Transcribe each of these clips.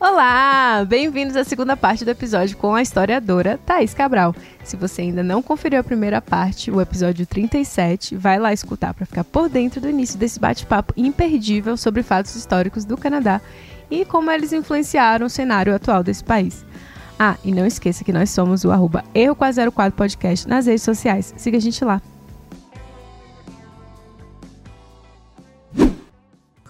Olá! Bem-vindos à segunda parte do episódio com a historiadora Thaís Cabral. Se você ainda não conferiu a primeira parte, o episódio 37, vai lá escutar para ficar por dentro do início desse bate-papo imperdível sobre fatos históricos do Canadá e como eles influenciaram o cenário atual desse país. Ah, e não esqueça que nós somos o arroba Erro404 Podcast nas redes sociais. Siga a gente lá.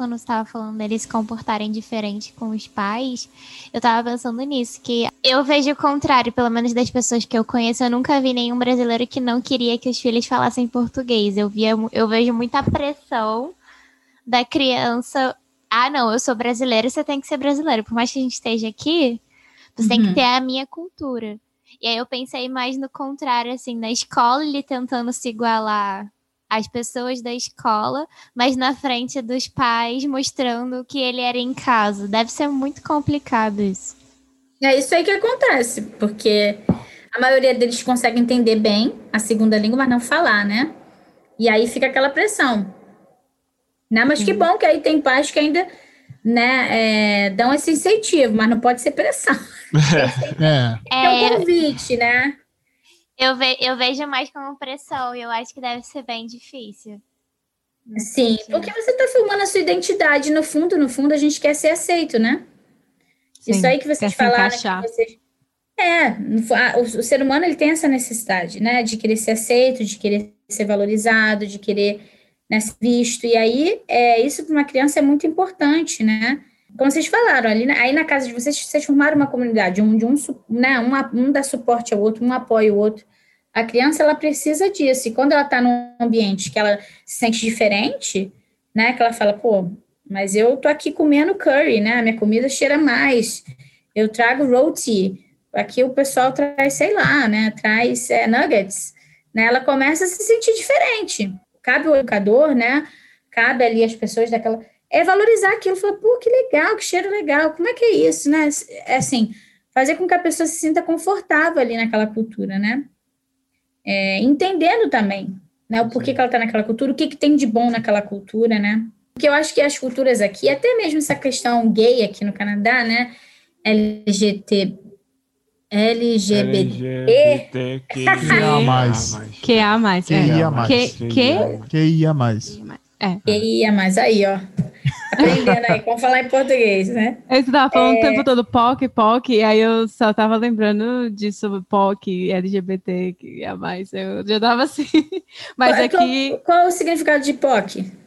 Quando você estava falando deles se comportarem diferente com os pais, eu estava pensando nisso, que eu vejo o contrário, pelo menos das pessoas que eu conheço, eu nunca vi nenhum brasileiro que não queria que os filhos falassem português. Eu via, eu vejo muita pressão da criança. Ah, não, eu sou brasileiro, você tem que ser brasileiro. Por mais que a gente esteja aqui, você uhum. tem que uhum. ter a minha cultura. E aí eu pensei mais no contrário, assim, na escola ele tentando se igualar as pessoas da escola, mas na frente dos pais, mostrando que ele era em casa. Deve ser muito complicado isso. É isso aí que acontece, porque a maioria deles consegue entender bem a segunda língua, mas não falar, né? E aí fica aquela pressão. Né? Mas que bom que aí tem pais que ainda né, é, dão esse incentivo, mas não pode ser pressão. É, é. é um convite, né? Eu, ve eu vejo mais como pressão e eu acho que deve ser bem difícil. Sim, porque você está filmando a sua identidade. No fundo, no fundo, a gente quer ser aceito, né? Sim, Isso aí que vocês falaram. Que vocês... É, o, o, ser humano ele tem essa necessidade, né? De querer ser aceito, de querer ser valorizado, de querer né, ser visto. E aí, é, isso para uma criança é muito importante, né? Como vocês falaram, ali, aí na casa de vocês, vocês formaram uma comunidade, um, de um, né, um, um dá suporte ao outro, um apoia o outro. A criança, ela precisa disso. E quando ela está num ambiente que ela se sente diferente, né, que ela fala, pô, mas eu tô aqui comendo curry, né, minha comida cheira mais. Eu trago roti. Aqui o pessoal traz, sei lá, né, traz é, nuggets. Né, ela começa a se sentir diferente. Cabe o educador, né, cabe ali as pessoas daquela é valorizar aquilo, falar, pô, que legal, que cheiro legal, como é que é isso, né? É assim, fazer com que a pessoa se sinta confortável ali naquela cultura, né? É, entendendo também, né, o porquê que ela está naquela cultura, o que, que tem de bom naquela cultura, né? Porque eu acho que as culturas aqui, até mesmo essa questão gay aqui no Canadá, né? LGBT, LGBT, QIA mais. QIA mais. QIA mais. QIA mais. É. QIA mais. Aí, ó. Aprendendo aí, como falar em português, né? Aí você tava falando é... o tempo todo POC, POC, e aí eu só tava lembrando disso, POC, LGBT, que é mais. Eu já tava assim. Mas qual, aqui. Qual, qual o significado de POC?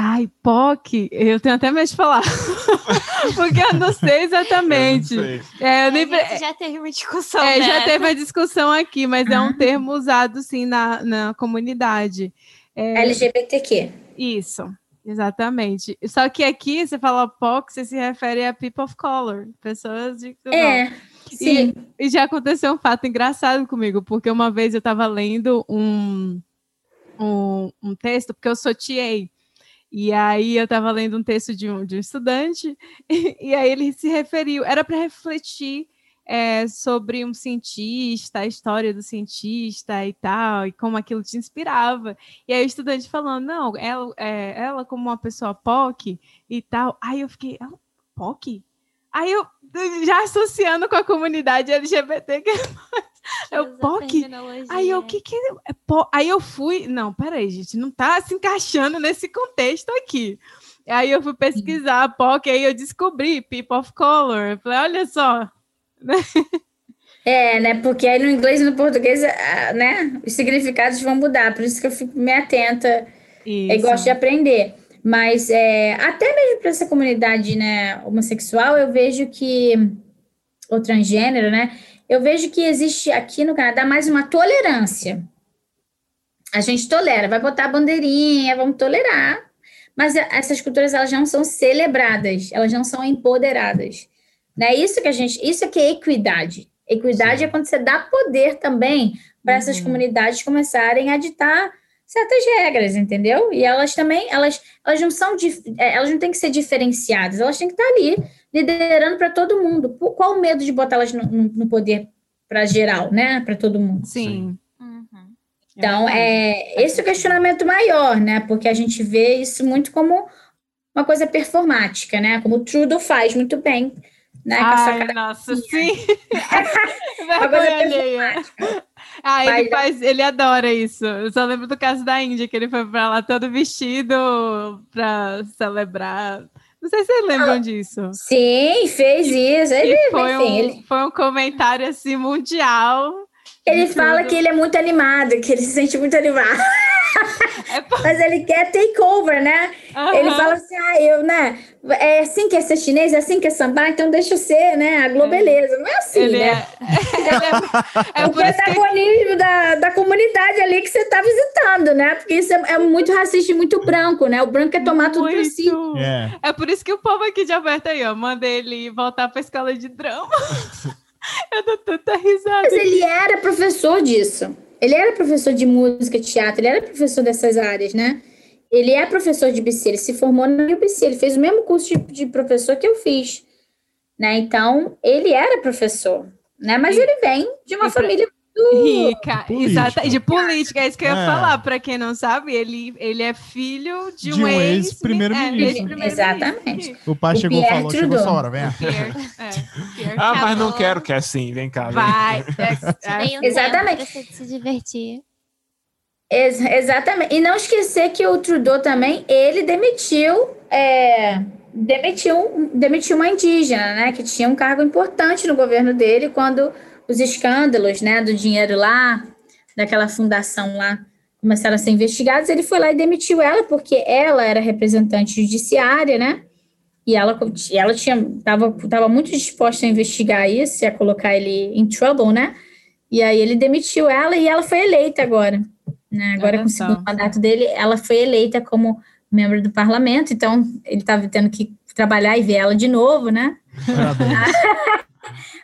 Ai, POC, eu tenho até medo de falar. Porque eu não sei exatamente. Eu sei. É, eu nem... já teve uma discussão. É, né? já teve uma discussão aqui, mas é um termo usado sim na, na comunidade. É... LGBTQ. Isso. Exatamente. Só que aqui você fala POC, você se refere a people of color, pessoas de. É. Sim. E, e já aconteceu um fato engraçado comigo, porque uma vez eu estava lendo um, um, um, texto, porque eu sou TA. E aí eu estava lendo um texto de um, de um estudante, e, e aí ele se referiu, era para refletir é, sobre um cientista, a história do cientista e tal, e como aquilo te inspirava. E aí o estudante falando, não, ela, é, ela como uma pessoa POC e tal. Aí eu fiquei, ela, POC? Aí eu já associando com a comunidade LGBT, que é o POC. Aí eu, o que que é po... Aí eu fui, não, peraí, gente, não tá se encaixando nesse contexto aqui. Aí eu fui pesquisar a POC, aí eu descobri People of Color. Eu falei, olha só, é, né? Porque aí no inglês e no português, ah, né? Os significados vão mudar. Por isso que eu fico me atenta isso. e gosto de aprender. Mas é, até mesmo para essa comunidade né, homossexual, eu vejo que, ou transgênero, né? Eu vejo que existe aqui no Canadá mais uma tolerância. A gente tolera, vai botar a bandeirinha, vamos tolerar. Mas essas culturas, elas não são celebradas, elas não são empoderadas. Né? Isso que a gente, isso é que é equidade. Equidade Sim. é quando você dá poder também para uhum. essas comunidades começarem a ditar certas regras, entendeu? E elas também, elas, elas não são, é, elas não têm que ser diferenciadas, elas têm que estar ali liderando para todo mundo. Qual o medo de botá-las no, no, poder para geral, né? Para todo mundo. Sim. Uhum. Então, é esse é o questionamento maior, né? Porque a gente vê isso muito como uma coisa performática, né? Como o Trudeau faz muito bem. Né? Ai, nossa, sim. coisa performática. Ah, ele faz, ele adora isso. Eu só lembro do caso da Índia, que ele foi para lá todo vestido para celebrar. Não sei se vocês lembram ah, disso. Sim, fez isso. Ele, foi, enfim, um, ele... foi um comentário assim mundial ele fala que ele é muito animado, que ele se sente muito animado. É por... Mas ele quer takeover, né? Uhum. Ele fala assim: ah, eu, né? É assim que é ser chinês, é assim que é sambar, então deixa eu ser, né? A globeleza. É. Não é assim, ele né? É, é, é o protagonismo que... da, da comunidade ali que você está visitando, né? Porque isso é, é, muito racista e muito branco, né? O branco é tomar tudo para si. É. é por isso que o povo aqui de Alberta aí, ó, manda ele voltar para a escola de drama. Eu dou tanta risada. Mas ele era professor disso. Ele era professor de música, teatro, ele era professor dessas áreas, né? Ele é professor de BC, ele se formou na UBC, ele fez o mesmo curso de, de professor que eu fiz, né? Então, ele era professor, né? Mas ele vem de uma família Rica, exata, de política, é isso que eu ia é. falar. Para quem não sabe, ele, ele é filho de, de um, um ex-primeiro-ministro. É, ex Exatamente. O pai o chegou e falou: chegou sua hora, vem. É, ah, mas não quero que é assim, vem cá. Vai. É, exatamente. se divertir. Ex exatamente. E não esquecer que o Trudeau também, ele demitiu. É, demitiu, demitiu uma indígena, né? Que tinha um cargo importante no governo dele quando os escândalos, né, do dinheiro lá, daquela fundação lá, começaram a ser investigados, ele foi lá e demitiu ela, porque ela era representante judiciária, né? E ela, ela tinha, tava, tava muito disposta a investigar isso, a colocar ele em trouble, né? E aí ele demitiu ela e ela foi eleita agora. Né? Agora, com o segundo mandato dele, ela foi eleita como membro do parlamento, então ele estava tendo que trabalhar e ver ela de novo, né?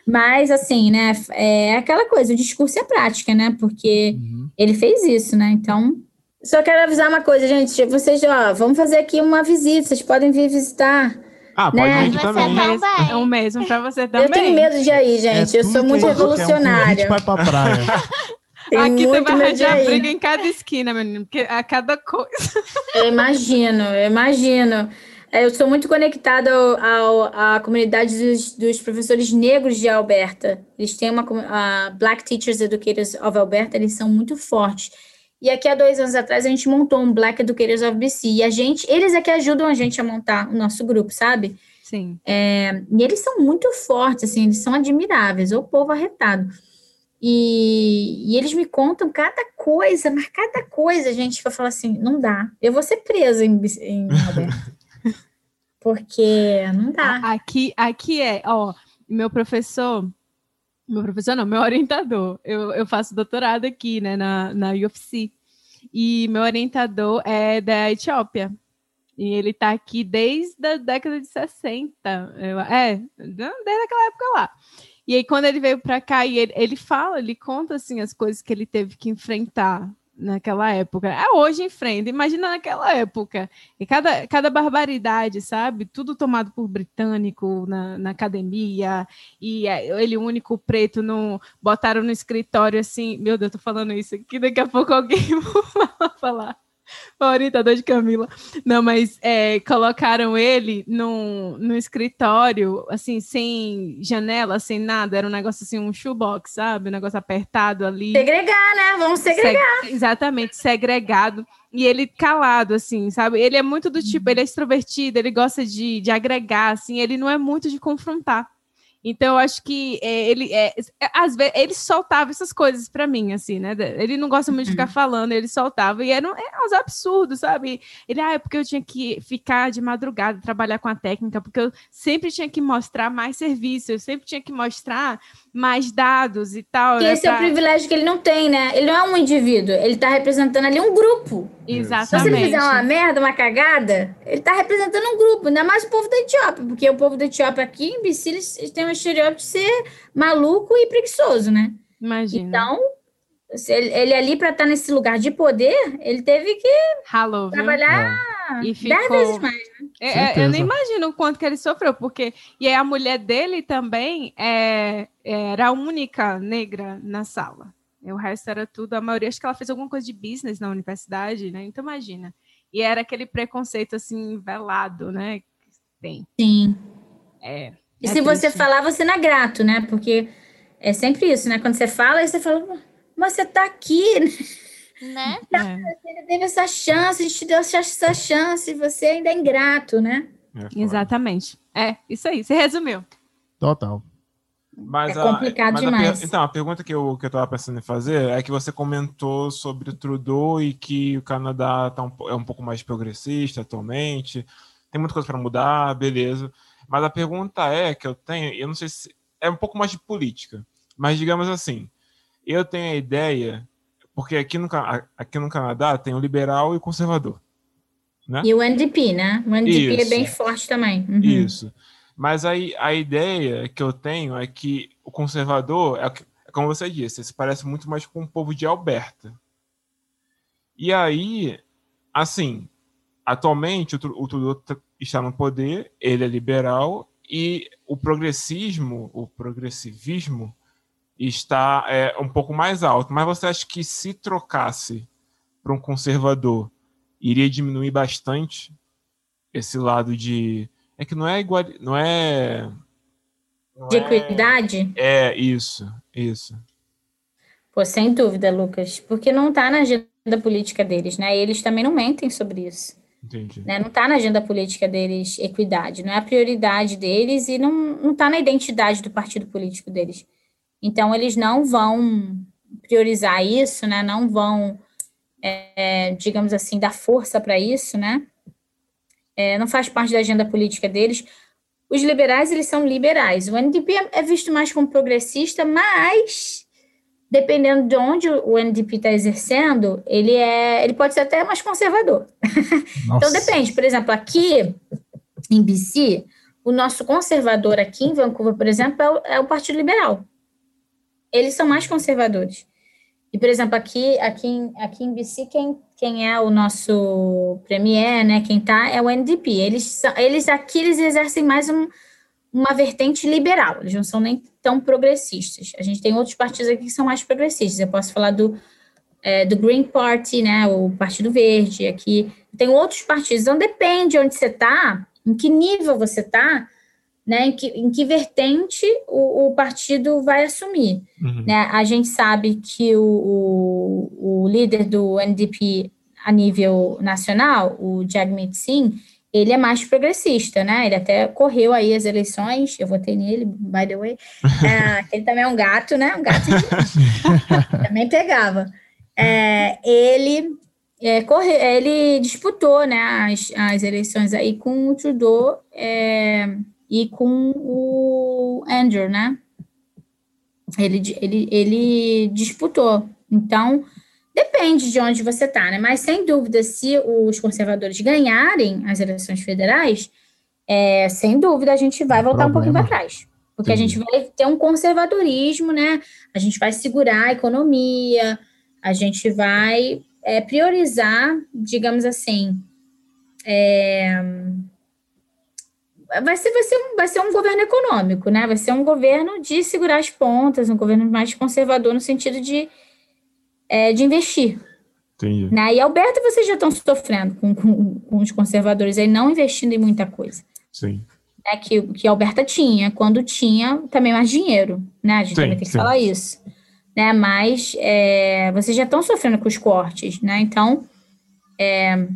Mas, assim, né, é aquela coisa, o discurso é prática, né? Porque uhum. ele fez isso, né? Então, só quero avisar uma coisa, gente. Vocês, ó, vamos fazer aqui uma visita, vocês podem vir visitar. Ah, pode né? vir também. também. É um mesmo pra você também. Eu tenho medo de ir, gente. É eu sou muito revolucionária. a gente vai pra praia. Aqui você vai arranjar briga em cada esquina, menino, porque a cada coisa. Eu imagino, eu imagino. É, eu sou muito conectada ao, à comunidade dos, dos, professores negros de Alberta. Eles têm uma a Black Teachers Educators of Alberta, eles são muito fortes. E aqui há dois anos atrás a gente montou um Black Educators of BC. E a gente, eles é que ajudam a gente a montar o nosso grupo, sabe? Sim. É, e eles são muito fortes, assim, eles são admiráveis, o povo arretado. E, e, eles me contam cada coisa, mas cada coisa, gente, que eu falo assim, não dá. Eu vou ser presa em, em Alberta. porque não dá. Aqui, aqui é, ó, meu professor, meu professor não, meu orientador, eu, eu faço doutorado aqui, né, na, na UFC, e meu orientador é da Etiópia, e ele tá aqui desde a década de 60, eu, é, desde aquela época lá. E aí, quando ele veio para cá, e ele, ele fala, ele conta, assim, as coisas que ele teve que enfrentar, naquela época. É hoje em frente, imagina naquela época. E cada, cada barbaridade, sabe? Tudo tomado por britânico na, na academia, e é, ele, único preto, no, botaram no escritório assim. Meu Deus, eu tô falando isso aqui, daqui a pouco alguém vai falar orientador de Camila. Não, mas é, colocaram ele no, no escritório, assim, sem janela, sem nada. Era um negócio assim, um shoebox, sabe? Um negócio apertado ali. Segregar, né? Vamos segregar. Se, exatamente, segregado. E ele calado, assim, sabe? Ele é muito do tipo, ele é extrovertido, ele gosta de, de agregar, assim, ele não é muito de confrontar. Então, eu acho que é, ele, é, é, às vezes, ele soltava essas coisas para mim, assim, né? Ele não gosta muito de ficar uhum. falando, ele soltava, e eram, eram uns absurdos, sabe? Ele, ah, é porque eu tinha que ficar de madrugada, trabalhar com a técnica, porque eu sempre tinha que mostrar mais serviço, eu sempre tinha que mostrar mais dados e tal. Que né, esse é o privilégio que ele não tem, né? Ele não é um indivíduo, ele tá representando ali um grupo. Exatamente. Se ele fizer uma merda, uma cagada, ele tá representando um grupo, ainda mais o povo da Etiópia, porque o povo da Etiópia aqui em eles têm um estereótipo de ser maluco e preguiçoso, né? Imagina. Então, ele, ele ali para estar tá nesse lugar de poder, ele teve que Hello, trabalhar é. e ficou... dez vezes mais, né? É, é eu nem imagino o quanto que ele sofreu, porque e aí a mulher dele também é, era a única negra na sala. O resto era tudo, a maioria acho que ela fez alguma coisa de business na universidade, né? Então imagina. E era aquele preconceito assim velado, né? Tem. Sim. É. E é se triste. você falar, você não é grato, né? Porque é sempre isso, né? Quando você fala, aí você fala, mas você tá aqui, né? Tá, é. Você teve essa chance, a gente te deu essa chance, e você ainda é ingrato, né? É Exatamente. É, isso aí, você resumiu. Total. Mas é complicado a, mas demais. A, então, a pergunta que eu, que eu tava pensando em fazer é que você comentou sobre o Trudeau e que o Canadá tá um, é um pouco mais progressista atualmente, tem muita coisa para mudar, beleza. Mas a pergunta é que eu tenho, eu não sei se é um pouco mais de política, mas digamos assim, eu tenho a ideia, porque aqui no, aqui no Canadá tem o liberal e o conservador. Né? E o NDP, né? O NDP Isso. é bem forte também. Uhum. Isso. Mas aí a ideia que eu tenho é que o conservador, é, é como você disse, se parece muito mais com o povo de Alberta. E aí, assim, atualmente o, o Trudeau está no poder, ele é liberal e o progressismo, o progressivismo está é, um pouco mais alto. Mas você acha que se trocasse para um conservador, iria diminuir bastante esse lado de é que não é igual. Não é. Não de é equidade? É, é, isso, isso. Pô, sem dúvida, Lucas. Porque não está na agenda política deles, né? E eles também não mentem sobre isso. Entendi. Né? Não está na agenda política deles equidade, não é a prioridade deles e não está na identidade do partido político deles. Então, eles não vão priorizar isso, né? Não vão, é, digamos assim, dar força para isso, né? é, não faz parte da agenda política deles. Os liberais, eles são liberais. O NDP é, é visto mais como progressista, mas dependendo de onde o NDP está exercendo, ele é, ele pode ser até mais conservador. então depende. Por exemplo, aqui em BC, o nosso conservador aqui em Vancouver, por exemplo, é o, é o Partido Liberal. Eles são mais conservadores. E, por exemplo, aqui, aqui, em, aqui em BC, quem, quem é o nosso premier, né, quem tá, é o NDP. Eles, eles aqui, eles exercem mais um, uma vertente liberal, eles não são nem tão progressistas. A gente tem outros partidos aqui que são mais progressistas. Eu posso falar do, é, do Green Party, né, o Partido Verde, aqui. Tem outros partidos, então depende de onde você está, em que nível você está, né, em, que, em que vertente o, o partido vai assumir. Uhum. Né? A gente sabe que o, o, o, líder do NDP a nível nacional, o Jagmeet Singh, ele é mais progressista, né? Ele até correu aí as eleições, eu votei nele, by the way. É, ele também é um gato, né? Um gato também pegava. É, ele é, corre, ele disputou né, as, as eleições aí com o Trudeau. É, e com o Andrew, né? Ele, ele, ele disputou. Então, depende de onde você está, né? Mas, sem dúvida, se os conservadores ganharem as eleições federais, é, sem dúvida a gente vai voltar Problema. um pouquinho para trás. Porque Sim. a gente vai ter um conservadorismo, né? A gente vai segurar a economia, a gente vai é, priorizar, digamos assim, é, vai ser, vai, ser um, vai ser um governo econômico, né? Vai ser um governo de segurar as pontas, um governo mais conservador no sentido de, é, de investir. Entendi. Né? E Alberta, vocês já estão sofrendo com, com, com, os conservadores aí, não investindo em muita coisa. Sim. Né? Que, que Alberta tinha, quando tinha também mais dinheiro, né? A gente sim, também tem que sim. falar isso. Né? Mas é, vocês já estão sofrendo com os cortes, né? Então, é,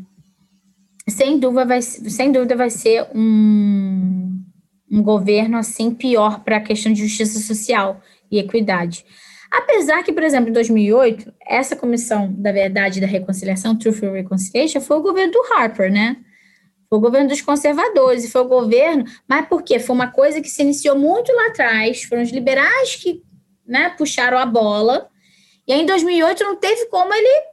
sem dúvida vai, sem dúvida vai ser um, um governo assim pior para a questão de justiça social e equidade. Apesar que, por exemplo, em 2008, essa comissão da verdade e da reconciliação, Truth and Reconciliation, foi o governo do Harper, né? Foi o governo dos conservadores e foi o governo, mas por quê? Foi uma coisa que se iniciou muito lá atrás, foram os liberais que né, puxaram a bola, e aí em 2008 não teve como ele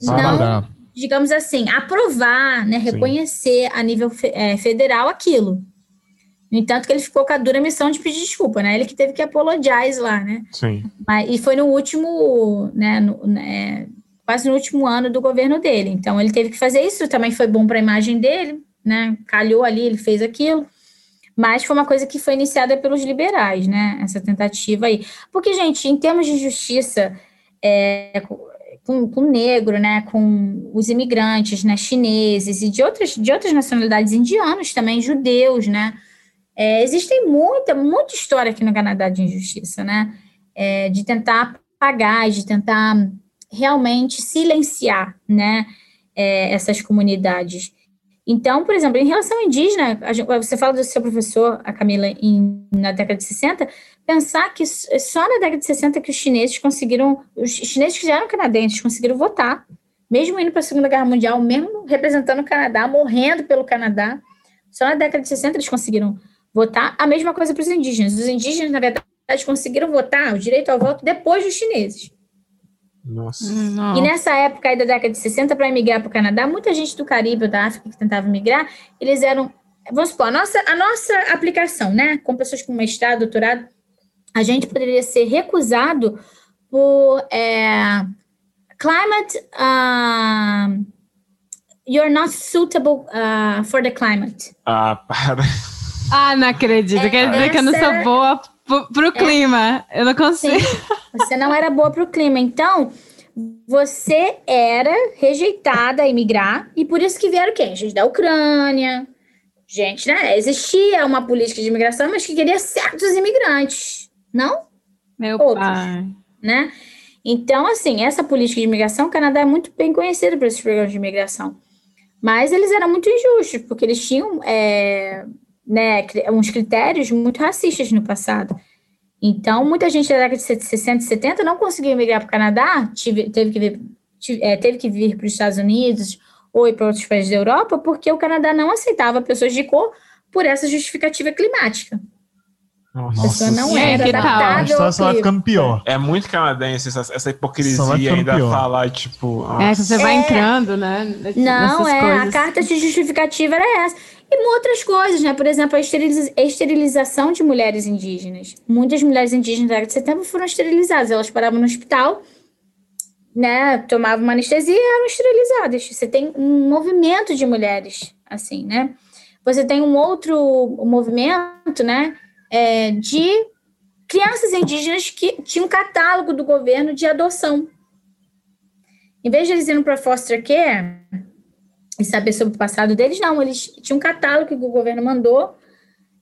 não digamos assim, aprovar, né, reconhecer Sim. a nível é, federal aquilo. No entanto, que ele ficou com a dura missão de pedir desculpa, né? Ele que teve que apologize lá, né? Sim. Mas, e foi no último, né, no, né, quase no último ano do governo dele. Então, ele teve que fazer isso, também foi bom para a imagem dele, né? Calhou ali, ele fez aquilo. Mas foi uma coisa que foi iniciada pelos liberais, né? Essa tentativa aí. Porque, gente, em termos de justiça, é, com, com o negro, né, com os imigrantes, né, chineses e de outras, de outras nacionalidades, indianos também, judeus, né, é, existem muita, muita história aqui no Canadá de injustiça, né, é, de tentar pagar, de tentar realmente silenciar, né, é, essas comunidades. Então, por exemplo, em relação indígena, gente, você fala do seu professor, a Camila, em, na década de 60, pensar que só na década de 60 que os chineses conseguiram, os chineses que já eram canadenses conseguiram votar, mesmo indo para a Segunda Guerra Mundial, mesmo representando o Canadá, morrendo pelo Canadá, só na década de 60 eles conseguiram votar. A mesma coisa para os indígenas. Os indígenas, na verdade, conseguiram votar o direito ao voto depois dos chineses. Nossa. E nessa época aí da década de 60, para emigrar para o Canadá, muita gente do Caribe ou da África que tentava migrar, eles eram. Vamos supor, a nossa, a nossa aplicação, né? Com pessoas com mestrado, doutorado, a gente poderia ser recusado por é, climate. Uh, you're not suitable uh, for the climate. Ah, para. Ah, não acredito. É, Quer dizer que eu não sou boa para o é. clima. Eu não consigo. Sim, você não era boa para o clima. Então, você era rejeitada a imigrar, e por isso que vieram quem? Gente da Ucrânia. Gente, né? Existia uma política de imigração, mas que queria certos imigrantes, não? Meu Outros, pai. Né? Então, assim, essa política de imigração, o Canadá é muito bem conhecido por esses programas de imigração. Mas eles eram muito injustos, porque eles tinham é, né, uns critérios muito racistas no passado. Então, muita gente da década de 60 e 70 não conseguiu migrar para o Canadá, tive, teve, que vir, tive, é, teve que vir para os Estados Unidos ou para outros países da Europa, porque o Canadá não aceitava pessoas de cor por essa justificativa climática. Nossa, a pessoa não sim, era adaptável. A situação vai ficando pior. É muito canadense essa, essa hipocrisia ainda pior. falar, tipo. Nossa. É, você vai é, entrando, né? Não, é. Coisas. A carta de justificativa era essa. E outras coisas, né? Por exemplo, a esterilização de mulheres indígenas. Muitas mulheres indígenas da década de setembro foram esterilizadas. Elas paravam no hospital, né? Tomavam uma anestesia e eram esterilizadas. Você tem um movimento de mulheres, assim, né? Você tem um outro movimento, né? É, de crianças indígenas que tinham um catálogo do governo de adoção. Em vez de eles irem para foster care, e saber sobre o passado deles, não, eles tinham um catálogo que o governo mandou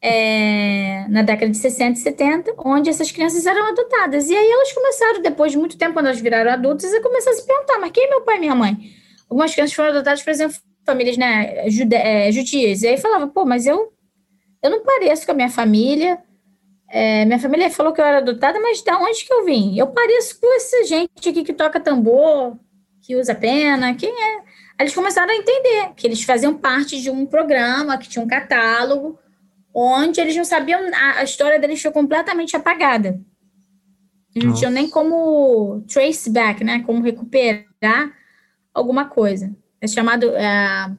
é, na década de 60 e 70, onde essas crianças eram adotadas. E aí elas começaram, depois de muito tempo, quando elas viraram adultas, a começar a se perguntar, mas quem é meu pai e minha mãe? Algumas crianças foram adotadas, por exemplo, famílias né, jude, é, judias. E aí falava, pô, mas eu, eu não pareço com a minha família. É, minha família falou que eu era adotada, mas de onde que eu vim? Eu pareço com essa gente aqui que toca tambor, que usa pena, quem é? Eles começaram a entender que eles faziam parte de um programa, que tinha um catálogo, onde eles não sabiam, a, a história deles foi completamente apagada. Eles não tinham nem como trace back, né? Como recuperar alguma coisa. É chamado uh,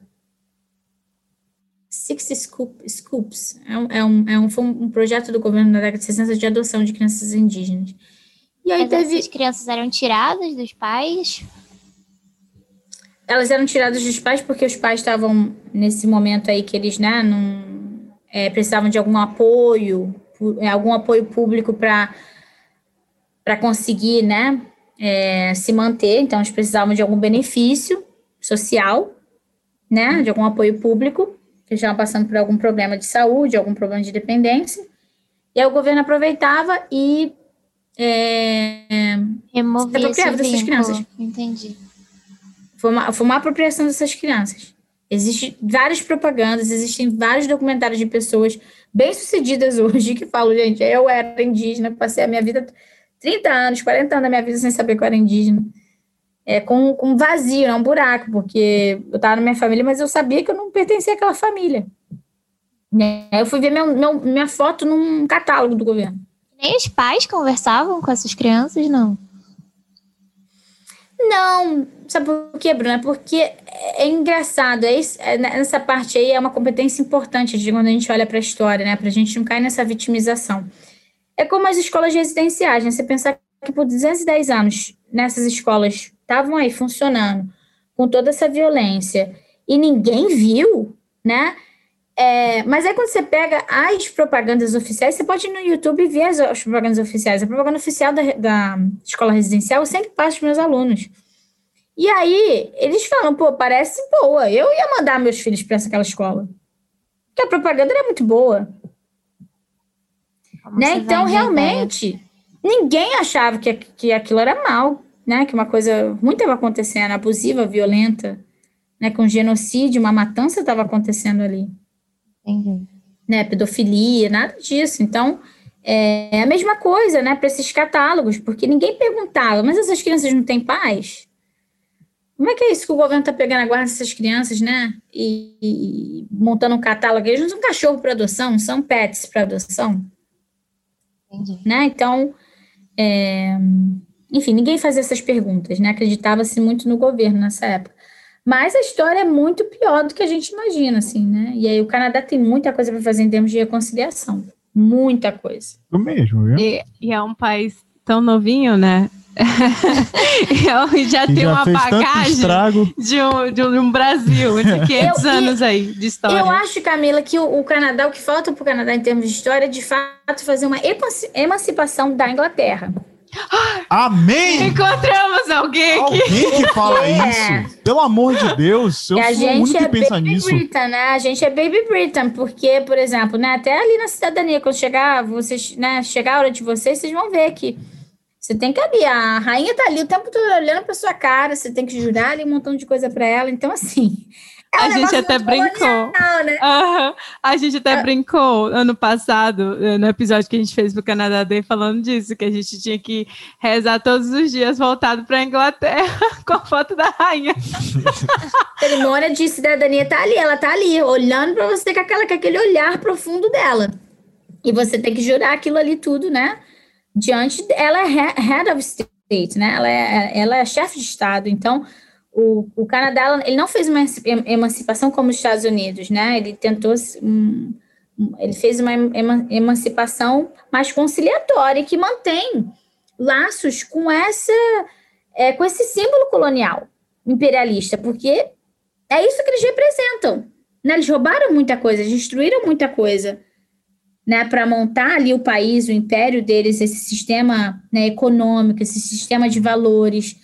Six Scoop, Scoops. É um, é, um, é um, foi um projeto do governo da década de 60 de adoção de crianças indígenas. E aí Mas teve... essas crianças eram tiradas dos pais? Elas eram tiradas dos pais porque os pais estavam nesse momento aí que eles né, não, é, precisavam de algum apoio, é, algum apoio público para conseguir né, é, se manter. Então, eles precisavam de algum benefício social, né, de algum apoio público, que estavam passando por algum problema de saúde, algum problema de dependência. E aí o governo aproveitava e é, removia dessas crianças. Entendi. Foi uma, foi uma apropriação dessas crianças. Existem várias propagandas, existem vários documentários de pessoas bem-sucedidas hoje que falam, gente, eu era indígena, passei a minha vida, 30 anos, 40 anos da minha vida sem saber que eu era indígena. É, com, com vazio, não um buraco, porque eu estava na minha família, mas eu sabia que eu não pertencia àquela família. Eu fui ver meu, meu, minha foto num catálogo do governo. Nem os pais conversavam com essas crianças, não? Não, sabe por quê, Bruna? Porque é engraçado, é, isso, é nessa parte aí é uma competência importante de quando a gente olha para a história, né? Para a gente não cair nessa vitimização. É como as escolas residenciais, né? Você pensar que por 210 anos nessas escolas estavam aí funcionando com toda essa violência e ninguém viu, né? É, mas aí quando você pega as propagandas oficiais, você pode ir no YouTube ver as, as propagandas oficiais. A propaganda oficial da, da escola residencial eu sempre passo para os meus alunos. E aí, eles falam, pô, parece boa. Eu ia mandar meus filhos para aquela escola. Porque a propaganda era muito boa. né? Então, realmente, ninguém achava que, que aquilo era mal, né? Que uma coisa ruim estava acontecendo, abusiva, violenta, né? Com genocídio, uma matança estava acontecendo ali. Entendi. Né? Pedofilia, nada disso. Então, é a mesma coisa, né? Para esses catálogos, porque ninguém perguntava, mas essas crianças não têm pais? Como é que é isso que o governo está pegando a guarda dessas crianças, né? E, e, montando um catálogo? Eles não são cachorro para adoção, são pets para adoção. Entendi. Né? Então, é... enfim, ninguém fazia essas perguntas, né? Acreditava-se muito no governo nessa época. Mas a história é muito pior do que a gente imagina, assim, né? E aí o Canadá tem muita coisa para fazer em termos de reconciliação. Muita coisa. Do mesmo, viu? E, e é um país tão novinho, né? eu já tem uma bagagem de um, de um Brasil, de 500 eu, anos aí de história. Eu acho, Camila, que o, o Canadá, o que falta para o Canadá em termos de história é, de fato, fazer uma emancipação da Inglaterra. Amém! Encontramos alguém aqui. Alguém que fala é. isso? Pelo amor de Deus, eu a sou o único é que pensa Baby nisso. Britain, né? A gente é Baby Britain, porque, por exemplo, né, até ali na cidadania, quando chegar, vocês, né, chegar a hora de vocês, vocês vão ver que você tem que ali, a rainha tá ali o tempo todo olhando pra sua cara, você tem que jurar ali um montão de coisa para ela. Então, assim. É um a gente até brincou. Né? Uhum. A gente até brincou ano passado, no episódio que a gente fez pro Canadá Day, falando disso, que a gente tinha que rezar todos os dias voltado pra Inglaterra com a foto da rainha. cerimônia de cidadania tá ali, ela tá ali, olhando para você com, aquela, com aquele olhar profundo dela. E você tem que jurar aquilo ali tudo, né? diante ela é head of state, né? Ela é, ela é chefe de estado. Então, o, o Canadá ele não fez uma emancipação como os Estados Unidos, né? Ele tentou um, ele fez uma emancipação mais conciliatória que mantém laços com essa é, com esse símbolo colonial imperialista, porque é isso que eles representam. Né? Eles roubaram muita coisa, destruíram muita coisa né, para montar ali o país, o império deles, esse sistema né, econômico, esse sistema de valores.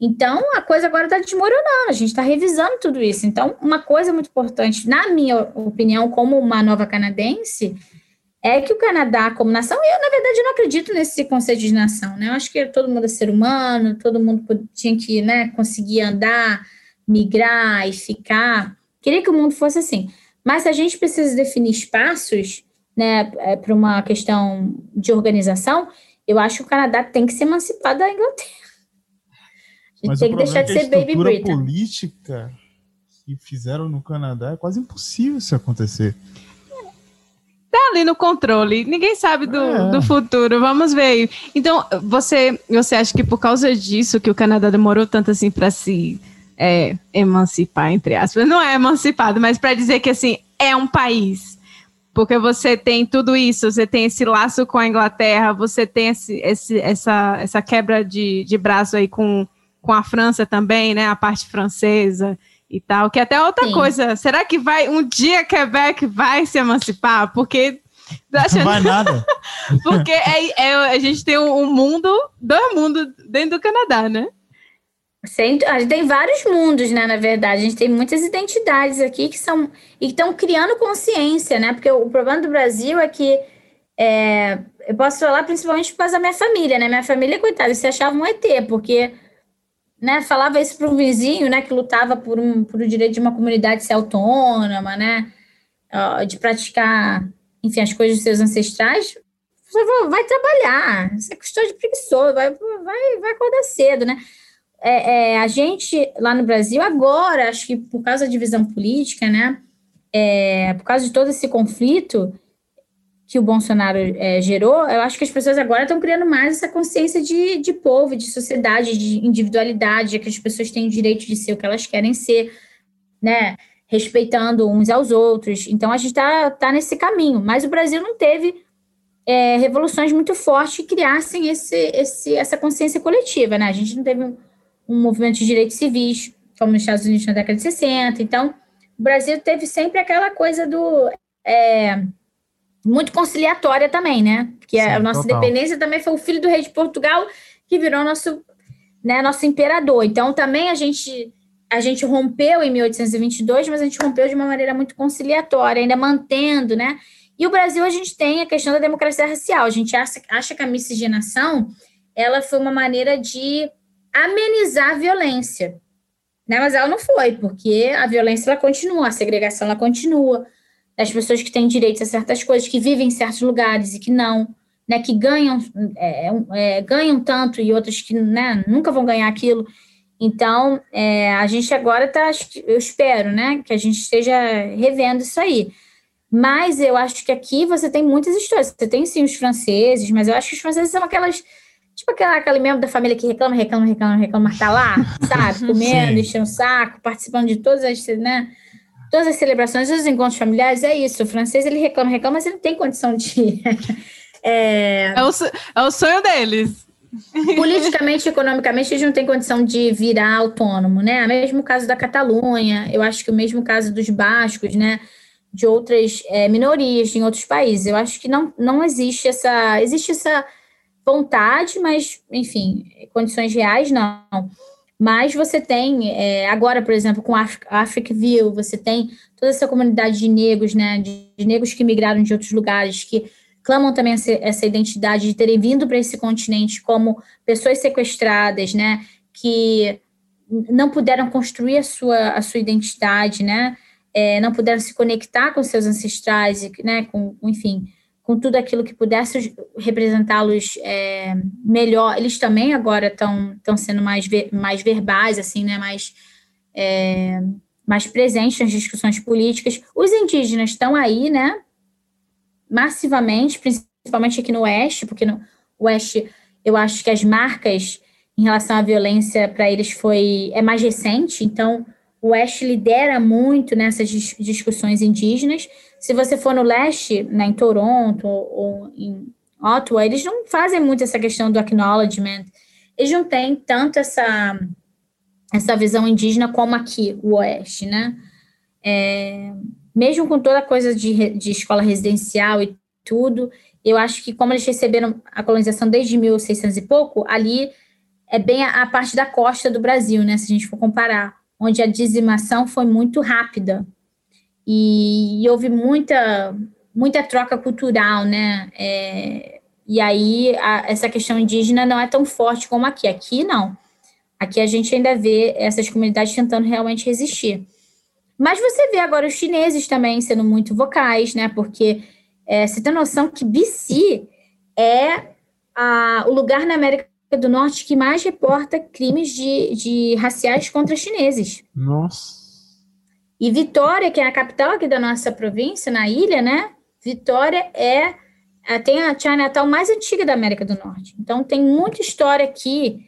Então, a coisa agora está desmoronando, a gente está revisando tudo isso. Então, uma coisa muito importante, na minha opinião, como uma nova canadense, é que o Canadá, como nação, eu, na verdade, não acredito nesse conceito de nação, né? Eu acho que todo mundo é ser humano, todo mundo tinha que né, conseguir andar, migrar e ficar. Queria que o mundo fosse assim. Mas a gente precisa definir espaços né, é, para uma questão de organização, eu acho que o Canadá tem que se emancipar da Inglaterra. A gente Mas tem que deixar de é ser Baby Britain. política que fizeram no Canadá é quase impossível isso acontecer. Tá ali no controle, ninguém sabe do, é. do futuro, vamos ver. Então, você, você acha que por causa disso que o Canadá demorou tanto assim para se é, emancipar, entre aspas, não é emancipado, mas para dizer que assim, é um país porque você tem tudo isso, você tem esse laço com a Inglaterra, você tem esse, esse, essa, essa quebra de, de braço aí com, com a França também, né? A parte francesa e tal, que é até outra Sim. coisa. Será que vai um dia Quebec vai se emancipar? Porque Achando... Não vai nada. Porque é, é, a gente tem um, um mundo, dois mundos dentro do Canadá, né? Sem, a gente tem vários mundos, né? Na verdade, a gente tem muitas identidades aqui que são e estão criando consciência, né? Porque o problema do Brasil é que é, eu posso falar principalmente por causa da minha família, né? Minha família, coitada, se achava um ET, porque né, falava isso para um vizinho, né, que lutava por um, por o direito de uma comunidade ser autônoma, né, de praticar, enfim, as coisas dos seus ancestrais, vai trabalhar, isso é de preguiçoso, vai, vai, vai acordar cedo, né? é, é, a gente lá no Brasil agora, acho que por causa da divisão política, né, é, por causa de todo esse conflito que o Bolsonaro é, gerou, eu acho que as pessoas agora estão criando mais essa consciência de, de povo, de sociedade, de individualidade, de que as pessoas têm o direito de ser o que elas querem ser, né, respeitando uns aos outros. Então a gente está tá nesse caminho, mas o Brasil não teve é, revoluções muito fortes que criassem esse, esse, essa consciência coletiva, né? A gente não teve um movimento de direitos civis, como nos Estados Unidos na década de 60. Então, o Brasil teve sempre aquela coisa do. É, muito conciliatória também, né? Que a nossa total. independência também foi o filho do rei de Portugal, que virou nosso né, nosso imperador. Então, também a gente a gente rompeu em 1822, mas a gente rompeu de uma maneira muito conciliatória, ainda mantendo, né? E o Brasil, a gente tem a questão da democracia racial. A gente acha, acha que a miscigenação ela foi uma maneira de amenizar a violência. Né? Mas ela não foi, porque a violência ela continua, a segregação ela continua. As pessoas que têm direito a certas coisas, que vivem em certos lugares e que não, né? que ganham, é, é, ganham tanto e outras que né, nunca vão ganhar aquilo. Então, é, a gente agora está, eu espero, né, que a gente esteja revendo isso aí. Mas eu acho que aqui você tem muitas histórias. Você tem sim os franceses, mas eu acho que os franceses são aquelas. Tipo aquela, aquele membro da família que reclama, reclama, reclama, reclama, mas tá lá, sabe? Comendo, enchendo o saco, participando de todas as, né? Todas as celebrações, os encontros familiares, é isso. O francês, ele reclama, reclama, mas ele não tem condição de. é... É, o, é o sonho deles. Politicamente, economicamente, eles não têm condição de virar autônomo, né? O mesmo caso da Catalunha, eu acho que o mesmo caso dos bascos, né? De outras é, minorias em outros países. Eu acho que não, não existe essa. Existe essa vontade, mas, enfim, condições reais, não. Mas você tem, é, agora, por exemplo, com a Africa View, você tem toda essa comunidade de negros, né? De, de negros que migraram de outros lugares, que clamam também essa, essa identidade de terem vindo para esse continente como pessoas sequestradas, né, que não puderam construir a sua, a sua identidade, né, é, não puderam se conectar com seus ancestrais, né, com, enfim, com tudo aquilo que pudesse representá-los é, melhor. Eles também agora estão sendo mais, ver, mais verbais, assim, né, mais, é, mais presentes nas discussões políticas. Os indígenas estão aí, né, massivamente, principalmente aqui no Oeste, porque no Oeste eu acho que as marcas em relação à violência para eles foi é mais recente, então o Oeste lidera muito nessas discussões indígenas. Se você for no Leste, né, em Toronto ou em Ottawa, eles não fazem muito essa questão do acknowledgement. Eles não têm tanto essa, essa visão indígena como aqui, o Oeste, né? É, mesmo com toda a coisa de, de escola residencial e tudo, eu acho que como eles receberam a colonização desde 1600 e pouco, ali é bem a, a, parte da costa do Brasil, né, se a gente for comparar, onde a dizimação foi muito rápida e, e houve muita muita troca cultural, né, é, e aí a, essa questão indígena não é tão forte como aqui. Aqui não. Aqui a gente ainda vê essas comunidades tentando realmente resistir. Mas você vê agora os chineses também sendo muito vocais, né? Porque é, você tem noção que BC é a, o lugar na América do Norte que mais reporta crimes de, de raciais contra chineses. Nossa. E Vitória, que é a capital aqui da nossa província, na ilha, né? Vitória é, é tem a Chinatown mais antiga da América do Norte. Então tem muita história aqui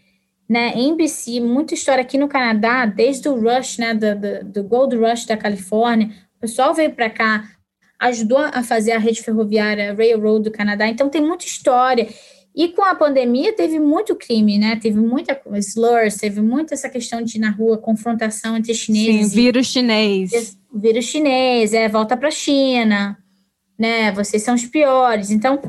né, em BC, muita história aqui no Canadá, desde o Rush, né, do, do, do Gold Rush da Califórnia, o pessoal veio para cá, ajudou a fazer a rede ferroviária Railroad do Canadá, então tem muita história. E com a pandemia teve muito crime, né? Teve muita slurs, teve muita essa questão de na rua confrontação entre chineses. Sim, vírus chinês. Vírus chinês, é, volta para a China, né? Vocês são os piores. Então,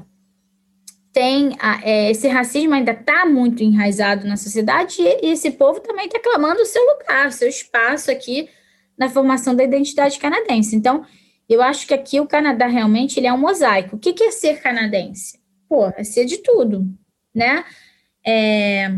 tem é, esse racismo ainda está muito enraizado na sociedade e, e esse povo também está clamando o seu lugar, o seu espaço aqui na formação da identidade canadense. Então, eu acho que aqui o Canadá realmente ele é um mosaico. O que, que é ser canadense? Pô, é ser de tudo, né? É,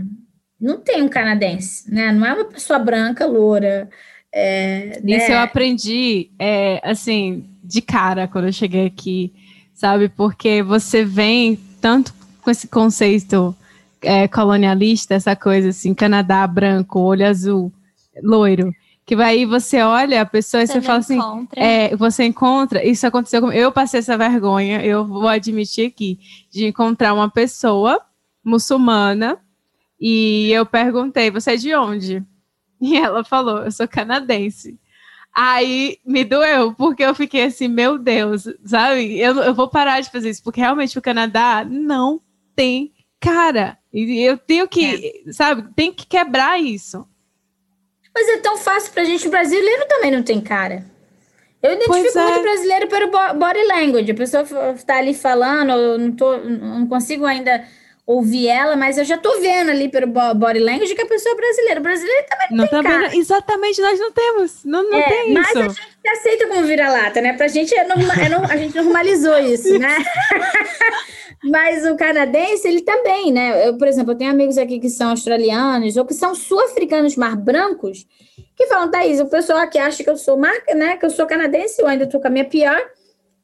não tem um canadense, né? Não é uma pessoa branca, loura. É, Isso né? eu aprendi, é, assim, de cara quando eu cheguei aqui, sabe? Porque você vem tanto com esse conceito é, colonialista, essa coisa assim, Canadá branco, olho azul, loiro. Que vai você olha a pessoa e você, fala assim, é, você encontra, isso aconteceu comigo, eu passei essa vergonha, eu vou admitir aqui, de encontrar uma pessoa muçulmana e eu perguntei, você é de onde? E ela falou, eu sou canadense. Aí me doeu, porque eu fiquei assim, meu Deus, sabe? Eu, eu vou parar de fazer isso, porque realmente o Canadá não tem cara. E eu tenho que, é. sabe, tem que quebrar isso. Mas é tão fácil pra gente, o brasileiro também não tem cara. Eu identifico é. muito brasileiro pelo body language. A pessoa tá ali falando, eu não, tô, não consigo ainda ouvir ela, mas eu já tô vendo ali pelo body language que a pessoa é brasileira. O brasileiro também não, não tem também, cara. Exatamente, nós não temos. Não, não é, tem mas isso. Mas a gente aceita como vira-lata, né? Pra gente, é norma, é a gente normalizou isso, né? mas o canadense, ele também, né? Eu, por exemplo, eu tenho amigos aqui que são australianos ou que são sul-africanos mais brancos que falam, Thaís, o pessoal aqui acha que eu sou marca, né? Que eu sou canadense, eu ainda tô com a minha pior.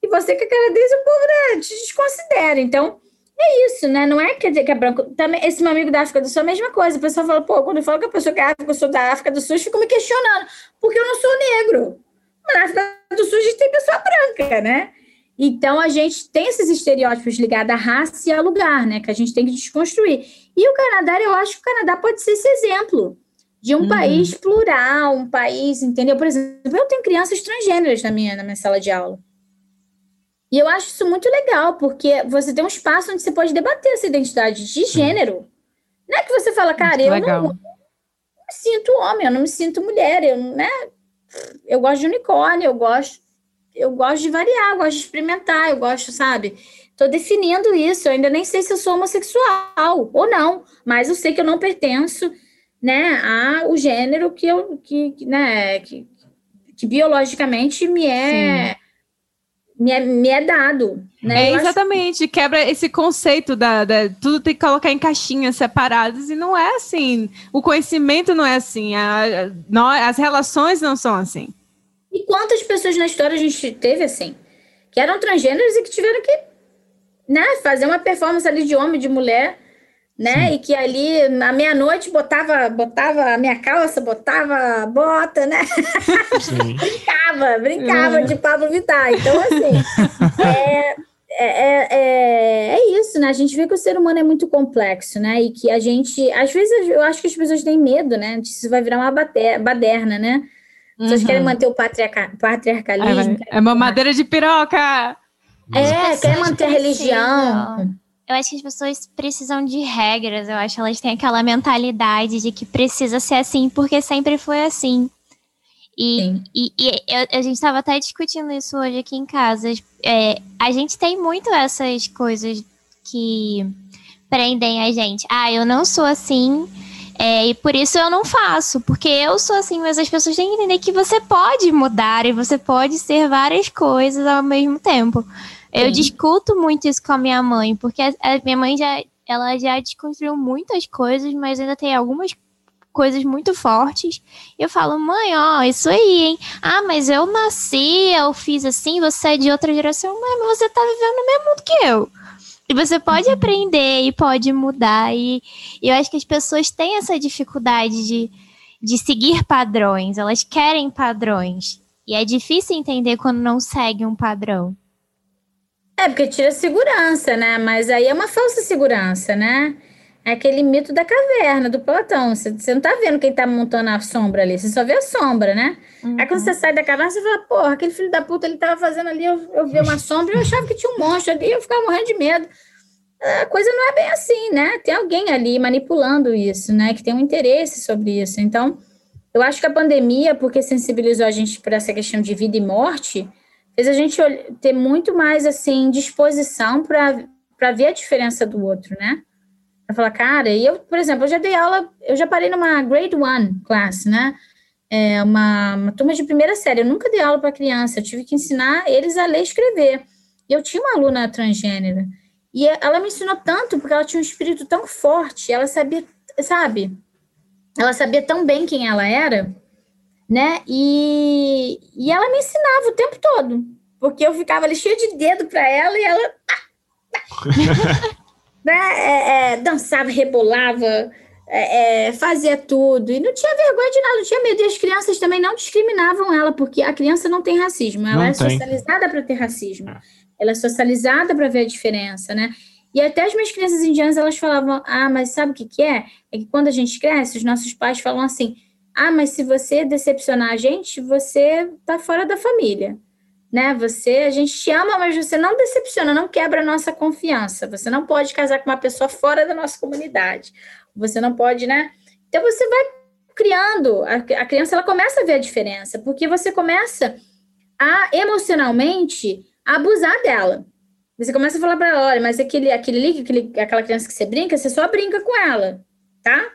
E você que é canadense, o povo né, te desconsidera. Então, é isso, né? Não é quer dizer que é branco. Também, esse meu amigo da África do Sul é a mesma coisa. A pessoa fala, pô, quando eu falo que a pessoa que é África, eu sou da África do Sul, eu fico me questionando, porque eu não sou negro. Mas na África do Sul a gente tem pessoa branca, né? Então a gente tem esses estereótipos ligados à raça e ao lugar, né? Que a gente tem que desconstruir. E o Canadá, eu acho que o Canadá pode ser esse exemplo de um uhum. país plural, um país, entendeu? Por exemplo, eu tenho crianças transgêneras na minha, na minha sala de aula. E eu acho isso muito legal, porque você tem um espaço onde você pode debater essa identidade de gênero. Não é que você fala, cara, eu não, eu não, me sinto homem, eu não me sinto mulher, eu, né? Eu gosto de unicórnio, eu gosto, eu gosto de variar, eu gosto de experimentar, eu gosto, sabe? Tô definindo isso, eu ainda nem sei se eu sou homossexual ou não, mas eu sei que eu não pertenço, né, ao gênero que eu, que, né, que, que biologicamente me é... Sim me é, me é dado. Né? É, exatamente, acho... quebra esse conceito da, da, Tudo tem que colocar em caixinhas separadas, e não é assim. O conhecimento não é assim, a, não, as relações não são assim. E quantas pessoas na história a gente teve assim? Que eram transgêneros e que tiveram que né, fazer uma performance ali de homem, de mulher, né? Sim. E que ali na meia-noite botava, botava a minha calça, botava bota, né? brincava, brincava é. de Pablo Vittar. Então, assim, é, é, é, é, isso, né? A gente vê que o ser humano é muito complexo, né? E que a gente, às vezes, eu acho que as pessoas têm medo, né? De isso vai virar uma baderna, né? Uhum. querem manter o patriarca, patriarcalismo. É, uma madeira de piroca! É, querem manter a religião. Eu acho que as pessoas precisam de regras. Eu acho que elas têm aquela mentalidade de que precisa ser assim porque sempre foi assim. E, e, e eu, a gente estava até discutindo isso hoje aqui em casa. É, a gente tem muito essas coisas que prendem a gente. Ah, eu não sou assim. É, e por isso eu não faço, porque eu sou assim, mas as pessoas têm que entender que você pode mudar e você pode ser várias coisas ao mesmo tempo. Eu Sim. discuto muito isso com a minha mãe, porque a, a minha mãe já, ela já desconstruiu muitas coisas, mas ainda tem algumas coisas muito fortes. Eu falo, mãe, ó, isso aí, hein? Ah, mas eu nasci, eu fiz assim, você é de outra geração, mãe, mas você tá vivendo no mesmo mundo que eu. E você pode uhum. aprender e pode mudar. E, e eu acho que as pessoas têm essa dificuldade de, de seguir padrões, elas querem padrões. E é difícil entender quando não segue um padrão. É, porque tira segurança, né? Mas aí é uma falsa segurança, né? É aquele mito da caverna, do Platão. Você, você não tá vendo quem tá montando a sombra ali, você só vê a sombra, né? Uhum. Aí quando você sai da caverna, você fala, porra, aquele filho da puta, ele tava fazendo ali, eu, eu vi uma sombra e eu achava que tinha um monstro ali, eu ficava morrendo de medo. A coisa não é bem assim, né? Tem alguém ali manipulando isso, né? Que tem um interesse sobre isso. Então, eu acho que a pandemia, porque sensibilizou a gente por essa questão de vida e morte, fez a gente ter muito mais assim disposição para ver a diferença do outro, né? Falar, cara, e eu, por exemplo, eu já dei aula, eu já parei numa grade one class, né? É uma, uma turma de primeira série. Eu nunca dei aula para criança, eu tive que ensinar eles a ler e escrever. E eu tinha uma aluna transgênera. E ela me ensinou tanto, porque ela tinha um espírito tão forte, ela sabia, sabe? Ela sabia tão bem quem ela era, né? E, e ela me ensinava o tempo todo, porque eu ficava ali cheia de dedo para ela e ela né? É, é, dançava, rebolava, é, é, fazia tudo e não tinha vergonha de nada, não tinha medo. E as crianças também não discriminavam ela, porque a criança não tem racismo, ela não é tem. socializada para ter racismo, ela é socializada para ver a diferença, né? E até as minhas crianças indianas elas falavam: Ah, mas sabe o que, que é? É que quando a gente cresce, os nossos pais falam assim ah, mas se você decepcionar a gente, você tá fora da família. Né? Você, a gente te ama, mas você não decepciona, não quebra a nossa confiança. Você não pode casar com uma pessoa fora da nossa comunidade. Você não pode, né? Então você vai criando, a, a criança ela começa a ver a diferença, porque você começa a emocionalmente abusar dela. Você começa a falar para ela, olha, mas aquele, aquele aquele, aquela criança que você brinca, você só brinca com ela, tá?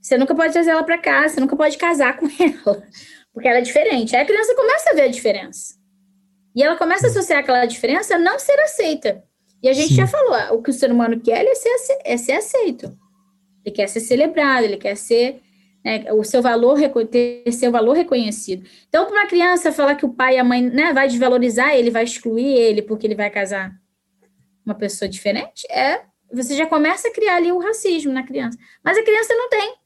Você nunca pode trazer ela para casa, você nunca pode casar com ela, porque ela é diferente. Aí a criança começa a ver a diferença. E ela começa a associar aquela diferença a não ser aceita. E a gente Sim. já falou, ah, o que o ser humano quer é ser, é ser aceito. Ele quer ser celebrado, ele quer ser né, o seu valor ter seu valor reconhecido. Então, para uma criança falar que o pai e a mãe né, vai desvalorizar ele, vai excluir ele porque ele vai casar uma pessoa diferente, é você já começa a criar ali o racismo na criança. Mas a criança não tem,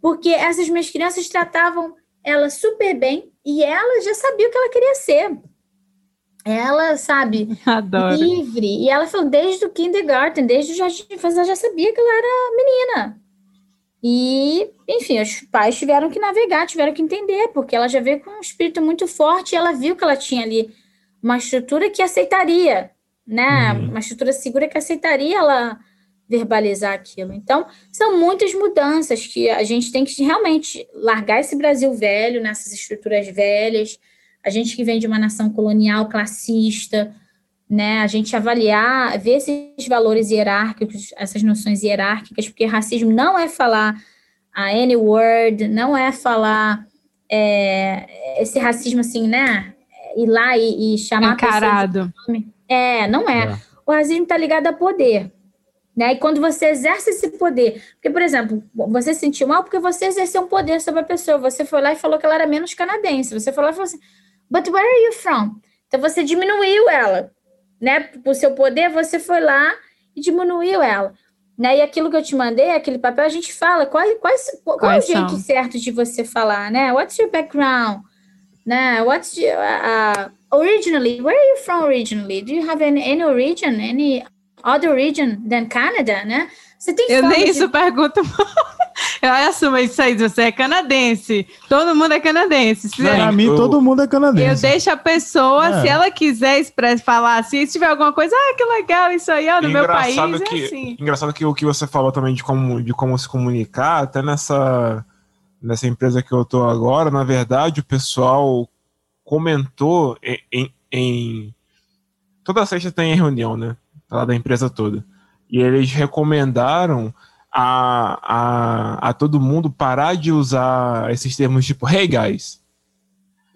porque essas minhas crianças tratavam ela super bem e ela já sabia o que ela queria ser. Ela, sabe, Adoro. livre. E ela falou desde o kindergarten, desde o jardim de ela já sabia que ela era menina. E, enfim, os pais tiveram que navegar, tiveram que entender, porque ela já veio com um espírito muito forte e ela viu que ela tinha ali uma estrutura que aceitaria, né? Uhum. Uma estrutura segura que aceitaria ela verbalizar aquilo. Então, são muitas mudanças que a gente tem que realmente largar esse Brasil velho, nessas estruturas velhas, a gente que vem de uma nação colonial classista, né, a gente avaliar, ver esses valores hierárquicos, essas noções hierárquicas, porque racismo não é falar a any word, não é falar é, esse racismo assim, né, ir lá e, e chamar Encarado. a pessoa É, não é. é. O racismo está ligado a poder. Né? E quando você exerce esse poder, porque, por exemplo, você se sentiu mal porque você exerceu um poder sobre a pessoa, você foi lá e falou que ela era menos canadense, você foi lá e falou assim, but where are you from? Então você diminuiu ela né, por seu poder, você foi lá e diminuiu ela. Né? E aquilo que eu te mandei, aquele papel, a gente fala qual, qual, qual, qual é o jeito certo de você falar, né? What's your background? Né? What's your, uh, originally, where are you from originally? Do you have any, any origin, any other region than Canada, né? Você tem Eu nem de... isso pergunto. Eu assumo isso aí, você é canadense. Todo mundo é canadense. Se pra mim, todo mundo é canadense. Eu deixo a pessoa, é. se ela quiser express, falar assim, se tiver alguma coisa, ah, que legal isso aí, ó, no meu país é que, é assim. Engraçado que o que você falou também de como, de como se comunicar, até nessa, nessa empresa que eu tô agora, na verdade, o pessoal comentou em, em, em toda sexta tem reunião, né? Lá da empresa toda. E eles recomendaram a, a, a todo mundo parar de usar esses termos tipo hey guys.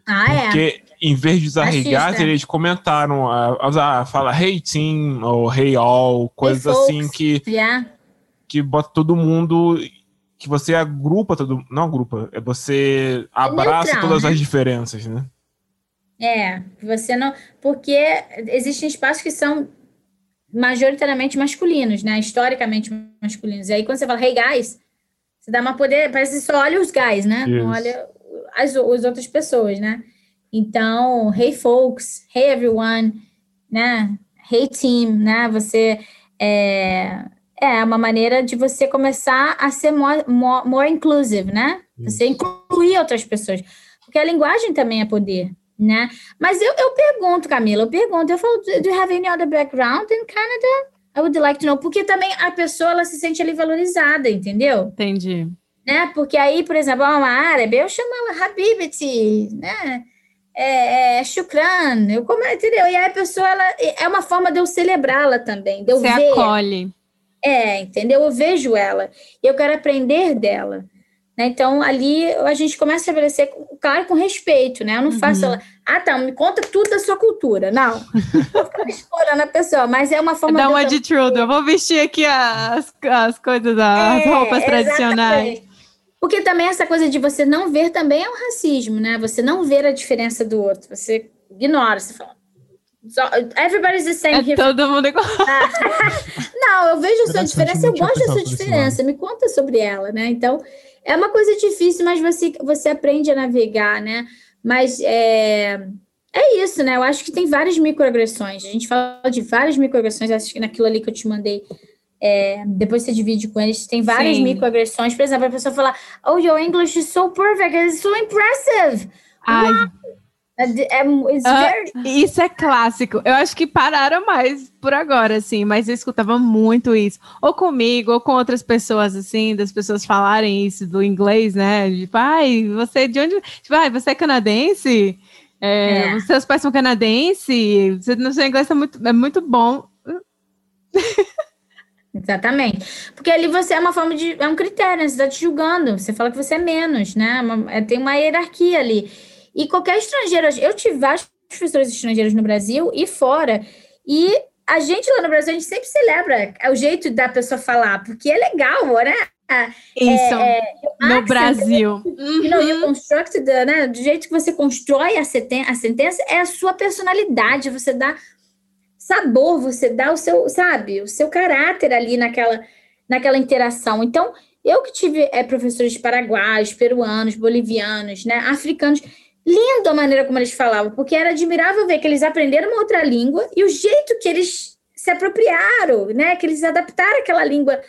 Ah, é? Porque é. em vez de usar hey guys, eles comentaram a, usar, fala hey team ou hey all, coisas hey assim que, yeah. que bota todo mundo que você agrupa todo não agrupa, é você abraça neutral, todas né? as diferenças, né? É, você não. Porque existem espaços que são majoritariamente masculinos, né? Historicamente masculinos. E aí, quando você fala, hey, guys, você dá uma poder, parece que só olha os guys, né? Não olha as, as outras pessoas, né? Então, hey, folks, hey, everyone, né? Hey, team, né? Você é, é uma maneira de você começar a ser more, more, more inclusive, né? Você incluir outras pessoas. Porque a linguagem também é poder né? Mas eu, eu pergunto, Camila, eu pergunto, eu falo, do you have any other background in Canada? I would like to know, porque também a pessoa, ela se sente ali valorizada, entendeu? Entendi. Né? Porque aí, por exemplo, uma árabe, eu chamo ela Habibiti, né? É, é Shukran, eu como, entendeu? E aí a pessoa, ela, é uma forma de eu celebrá-la também, de eu Você ver. acolhe. É, entendeu? Eu vejo ela, e eu quero aprender dela. Né? Então, ali a gente começa a estabelecer, claro, com respeito, né? Eu não uhum. faço ela, ah, tá, me conta tudo da sua cultura. Não, vou ficar explorando a pessoa, mas é uma forma Dá uma de Trudeau, eu vou vestir aqui as, as coisas, as é, roupas tradicionais. Porque também essa coisa de você não ver também é um racismo, né? Você não ver a diferença do outro, você ignora, você fala, So, everybody's the same é here. Todo mundo igual. não, eu vejo a sua diferença, eu gosto da sua diferença. Me conta sobre ela, né? Então, é uma coisa difícil, mas você, você aprende a navegar, né? Mas é, é isso, né? Eu acho que tem várias microagressões. A gente fala de várias microagressões, acho que naquilo ali que eu te mandei. É, depois você divide com eles, tem várias Sim. microagressões. Por exemplo, a pessoa fala, oh, your English is so perfect, it's so impressive. Ai, wow. É, é, uh, isso é clássico. Eu acho que pararam mais por agora, assim, mas eu escutava muito isso. Ou comigo, ou com outras pessoas, assim, das pessoas falarem isso do inglês, né? Tipo, ai, você de onde. Tipo, ai, você é canadense? É, é. Seus pais são canadenses? Você, no seu inglês é muito, é muito bom. Exatamente. Porque ali você é uma forma de. É um critério, né? Você está te julgando. Você fala que você é menos, né? Uma, é, tem uma hierarquia ali. E qualquer estrangeiro. Eu tive vários professores estrangeiros no Brasil e fora. E a gente lá no Brasil, a gente sempre celebra o jeito da pessoa falar, porque é legal, né? Isso, é, é, no Brasil. You know, you construct the, né? Do jeito que você constrói a, senten a sentença, é a sua personalidade. Você dá sabor, você dá o seu, sabe, o seu caráter ali naquela, naquela interação. Então, eu que tive é, professores paraguaios, peruanos, bolivianos, né, africanos, lindo a maneira como eles falavam, porque era admirável ver que eles aprenderam uma outra língua e o jeito que eles se apropriaram, né, que eles adaptaram aquela língua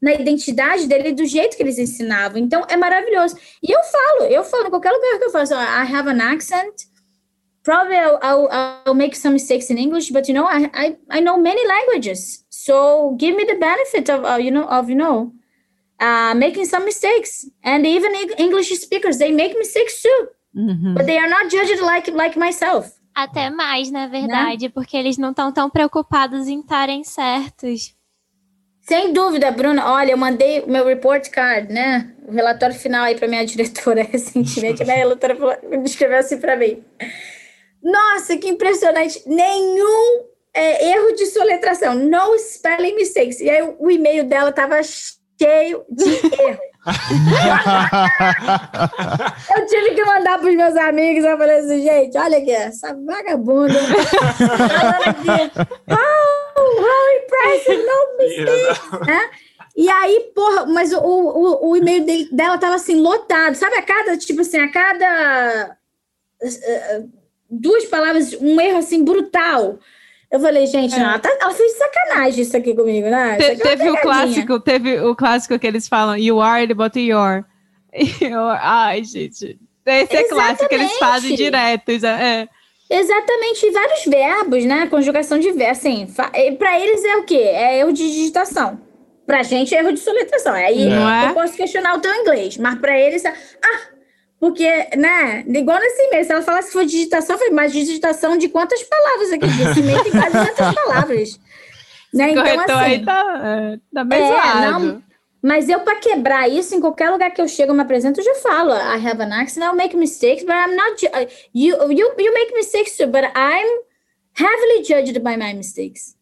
na identidade dele do jeito que eles ensinavam. Então, é maravilhoso. E eu falo, eu falo em qualquer lugar que eu falo, so, I have an accent, probably I'll, I'll, I'll, make some mistakes in English, but you know, I, I, I know many languages. So give me the benefit of, uh, you know, of, you know, uh, making some mistakes. And even English speakers, they make mistakes too. Uhum. But they are not judged like, like myself. Até mais, na verdade, né? porque eles não estão tão preocupados em estarem certos. Sem dúvida, Bruna. Olha, eu mandei meu report card, né? O relatório final aí para minha diretora recentemente. né? A relatora escreveu assim para mim. Nossa, que impressionante! Nenhum é, erro de soletração, no spelling mistakes. E aí o e-mail dela tava cheio de erro. Eu tive que mandar para os meus amigos. Eu falei assim, gente, olha aqui, essa vagabunda. aqui. Oh, how impressive, no mistakes. né? E aí, porra, mas o, o, o e-mail dele, dela tava assim, lotado. Sabe, a cada, tipo assim, a cada. Uh, duas palavras, um erro assim brutal. Eu falei, gente, é. ela, tá, ela fez sacanagem isso aqui comigo, né? Te, é teve o clássico, teve o clássico que eles falam, you are, ele bota your. your. Ai, gente. Esse é clássico que eles fazem direto. É. Exatamente, vários verbos, né? Conjugação de verbos. Assim, para eles é o quê? É erro de digitação. Pra gente é erro de soletração. Aí eu é? posso questionar o teu inglês, mas para eles é. Ah, porque, né, igual nesse e-mail, se ela falasse que foi digitação, falei, mas digitação de quantas palavras aqui? Esse e-mail tem quase quantas palavras. né? Então, assim, aí tá, é, tá bem é, não, mas eu, para quebrar isso, em qualquer lugar que eu chego, eu me apresento, eu já falo, I have an accent, I'll make mistakes, but I'm not, you, you, you make mistakes too, but I'm heavily judged by my mistakes.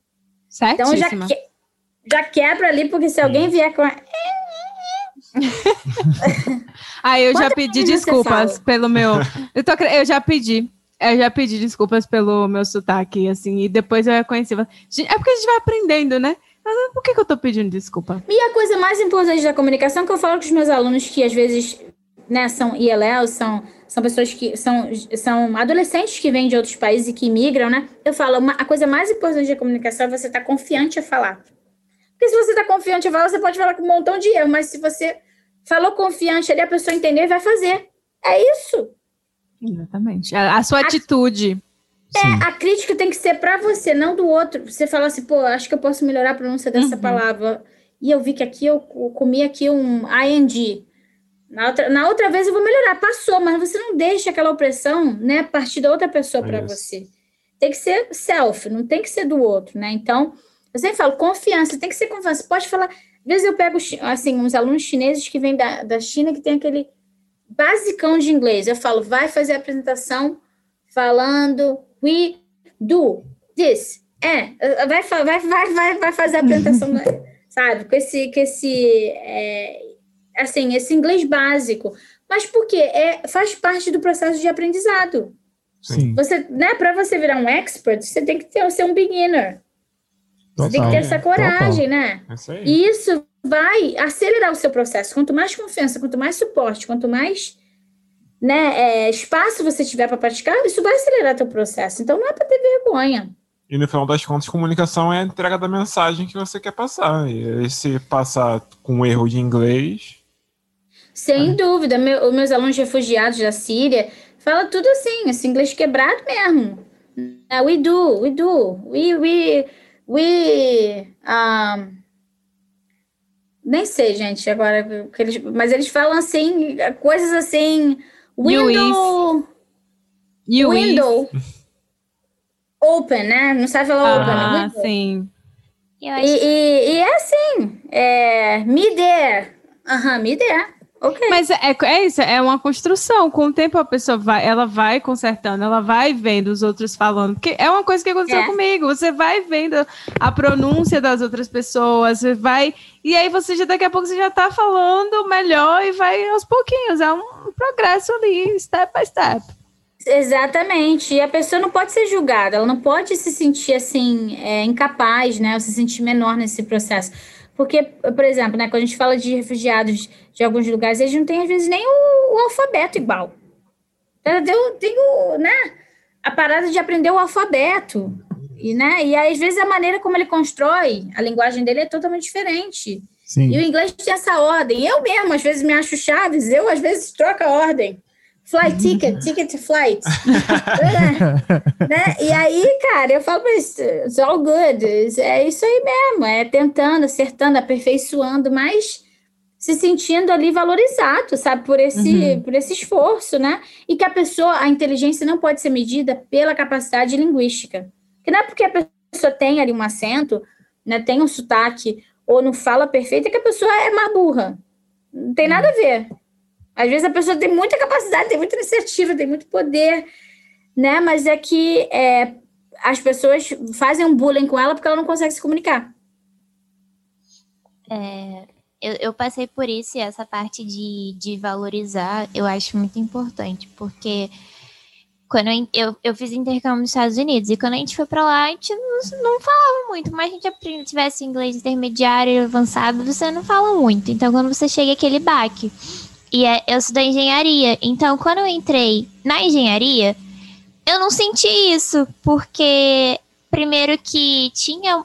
Certíssima. Então, já, que, já quebra ali, porque se alguém vier com... ah, eu já pedi desculpas pelo meu. Eu, tô, eu já pedi. Eu já pedi desculpas pelo meu sotaque, assim, e depois eu reconheci. É porque a gente vai aprendendo, né? Mas por que, que eu tô pedindo desculpa? E a coisa mais importante da comunicação que eu falo com os meus alunos que às vezes né, são ILL, são, são pessoas que são, são adolescentes que vêm de outros países e que imigram, né? Eu falo, uma, a coisa mais importante da comunicação é você estar tá confiante a falar. Porque se você está confiante em falar, você pode falar com um montão de erro, mas se você falou confiante ali, a pessoa entender e vai fazer. É isso. Exatamente. A, a sua a, atitude. É, Sim. a crítica tem que ser para você, não do outro. Você fala assim, pô, acho que eu posso melhorar a pronúncia dessa uhum. palavra. E eu vi que aqui eu comi aqui um ing. Na outra, na outra vez eu vou melhorar. Passou, mas você não deixa aquela opressão, né, partir da outra pessoa para você. Tem que ser self, não tem que ser do outro, né? Então, eu sempre falo, confiança, tem que ser confiança. Você pode falar. Às vezes eu pego assim, uns alunos chineses que vêm da, da China que tem aquele basicão de inglês. Eu falo, vai fazer a apresentação falando we do this. É, vai, vai, vai, vai, vai fazer a apresentação, sabe? Com esse, com esse, é, assim, esse inglês básico. Mas por quê? É, faz parte do processo de aprendizado. Sim. Você, né, para você virar um expert, você tem que ter, ser um beginner. Total, você tem que ter essa coragem, total. né? É e isso vai acelerar o seu processo. Quanto mais confiança, quanto mais suporte, quanto mais né, é, espaço você tiver para praticar, isso vai acelerar teu processo. Então não é para ter vergonha. E no final das contas, comunicação é a entrega da mensagem que você quer passar. E se passar com erro de inglês. Sem é. dúvida. Meu, meus alunos refugiados da Síria falam tudo assim, esse inglês quebrado mesmo. We do, we do, we, we, we, um, nem sei, gente, agora, eles, mas eles falam assim, coisas assim, window, you window, open, né? Não sabe falar ah, open. Window. sim. E, e, e, é assim, é, me der, aham, me der. Okay. Mas é, é isso, é uma construção. Com o tempo a pessoa vai, ela vai consertando, ela vai vendo os outros falando. Porque é uma coisa que aconteceu é. comigo. Você vai vendo a pronúncia das outras pessoas, você vai. E aí você já daqui a pouco você já tá falando melhor e vai aos pouquinhos. É um progresso ali, step by step. Exatamente. E a pessoa não pode ser julgada, ela não pode se sentir assim, é, incapaz, né? Ou se sentir menor nesse processo. Porque, por exemplo, né, quando a gente fala de refugiados de alguns lugares, eles não têm, às vezes, nem o, o alfabeto igual. Então, tem o, né, a parada de aprender o alfabeto. E, né, e às vezes a maneira como ele constrói a linguagem dele é totalmente diferente. Sim. E o inglês tem essa ordem. Eu mesmo, às vezes, me acho chaves, eu, às vezes, troco a ordem. Flight ticket, ticket to flight. né? E aí, cara, eu falo, mas it's all good. É isso aí mesmo. É tentando, acertando, aperfeiçoando, mas se sentindo ali valorizado, sabe, por esse, uhum. por esse esforço, né? E que a pessoa, a inteligência não pode ser medida pela capacidade linguística. Que não é porque a pessoa tem ali um acento, né, tem um sotaque ou não fala perfeito, que a pessoa é má burra. Não tem nada a ver. Às vezes a pessoa tem muita capacidade, tem muita iniciativa, tem muito poder, né? Mas é que é, as pessoas fazem um bullying com ela porque ela não consegue se comunicar. É, eu, eu, passei por isso e essa parte de, de valorizar eu acho muito importante, porque quando eu, eu, eu, fiz intercâmbio nos Estados Unidos e quando a gente foi para lá, a gente não, não falava muito, mas a gente aprende, tivesse inglês intermediário avançado, você não fala muito. Então, quando você chega aquele baque e é, eu sou da engenharia. Então, quando eu entrei na engenharia, eu não senti isso, porque primeiro que tinha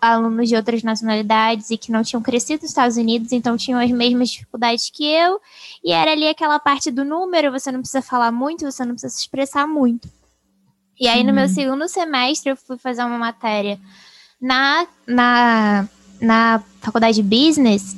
alunos de outras nacionalidades e que não tinham crescido nos Estados Unidos, então tinham as mesmas dificuldades que eu, e era ali aquela parte do número, você não precisa falar muito, você não precisa se expressar muito. E aí, no meu uhum. segundo semestre, eu fui fazer uma matéria na, na, na faculdade de business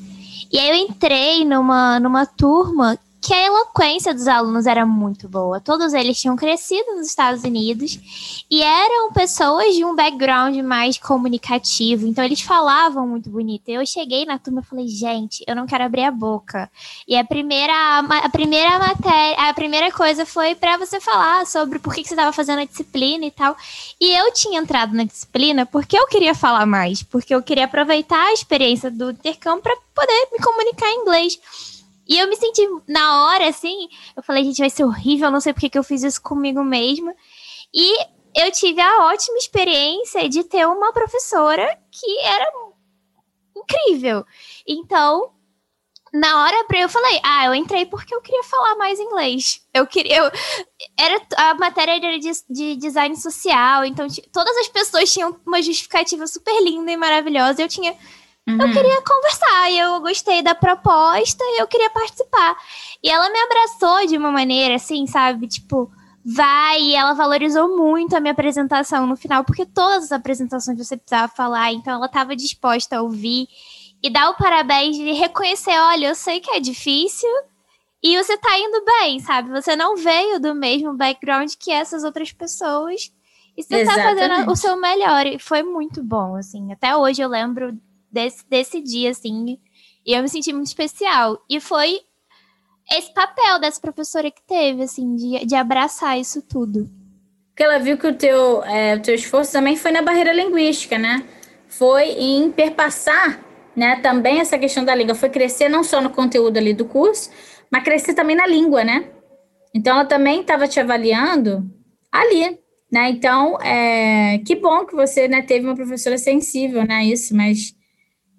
e aí eu entrei numa, numa turma que a eloquência dos alunos era muito boa. Todos eles tinham crescido nos Estados Unidos e eram pessoas de um background mais comunicativo, então eles falavam muito bonito. Eu cheguei na turma e falei, gente, eu não quero abrir a boca. E a primeira, a primeira matéria, a primeira coisa foi para você falar sobre por que, você estava fazendo a disciplina e tal. E eu tinha entrado na disciplina porque eu queria falar mais, porque eu queria aproveitar a experiência do intercâmbio para poder me comunicar em inglês. E eu me senti, na hora, assim, eu falei, gente, vai ser horrível, não sei porque que eu fiz isso comigo mesma. E eu tive a ótima experiência de ter uma professora que era incrível. Então, na hora eu falei, ah, eu entrei porque eu queria falar mais inglês. Eu queria. Eu, era, a matéria era de, de design social, então todas as pessoas tinham uma justificativa super linda e maravilhosa. Eu tinha Uhum. Eu queria conversar, e eu gostei da proposta e eu queria participar. E ela me abraçou de uma maneira assim, sabe? Tipo, vai, e ela valorizou muito a minha apresentação no final, porque todas as apresentações você precisava falar, então ela estava disposta a ouvir e dar o parabéns e reconhecer, olha, eu sei que é difícil e você tá indo bem, sabe? Você não veio do mesmo background que essas outras pessoas e você Exatamente. tá fazendo o seu melhor e foi muito bom, assim. Até hoje eu lembro desse, desse dia, assim. E eu me senti muito especial. E foi esse papel dessa professora que teve, assim, de, de abraçar isso tudo. Porque ela viu que o teu, é, o teu esforço também foi na barreira linguística, né? Foi em perpassar, né, também essa questão da língua. Foi crescer não só no conteúdo ali do curso, mas crescer também na língua, né? Então, ela também estava te avaliando ali, né? Então, é, que bom que você né, teve uma professora sensível, né? Isso, mas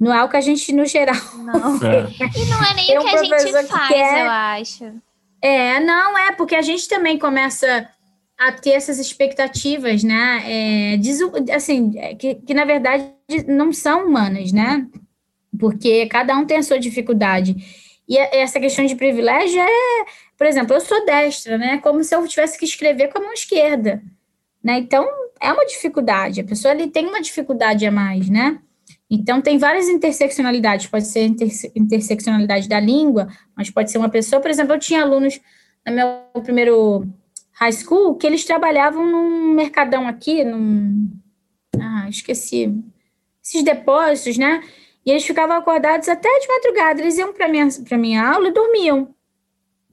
não é o que a gente, no geral. Não. É. E não é nem o que a gente faz, quer... eu acho. É, não, é, porque a gente também começa a ter essas expectativas, né? É, assim, é, que, que na verdade não são humanas, né? Porque cada um tem a sua dificuldade. E essa questão de privilégio é, por exemplo, eu sou destra, né? Como se eu tivesse que escrever com a mão esquerda, né? Então, é uma dificuldade. A pessoa ali tem uma dificuldade a mais, né? Então, tem várias interseccionalidades. Pode ser interse interseccionalidade da língua, mas pode ser uma pessoa. Por exemplo, eu tinha alunos no meu primeiro high school que eles trabalhavam num mercadão aqui, num. Ah, esqueci. esses depósitos, né? E eles ficavam acordados até de madrugada. Eles iam para minha minha aula e dormiam.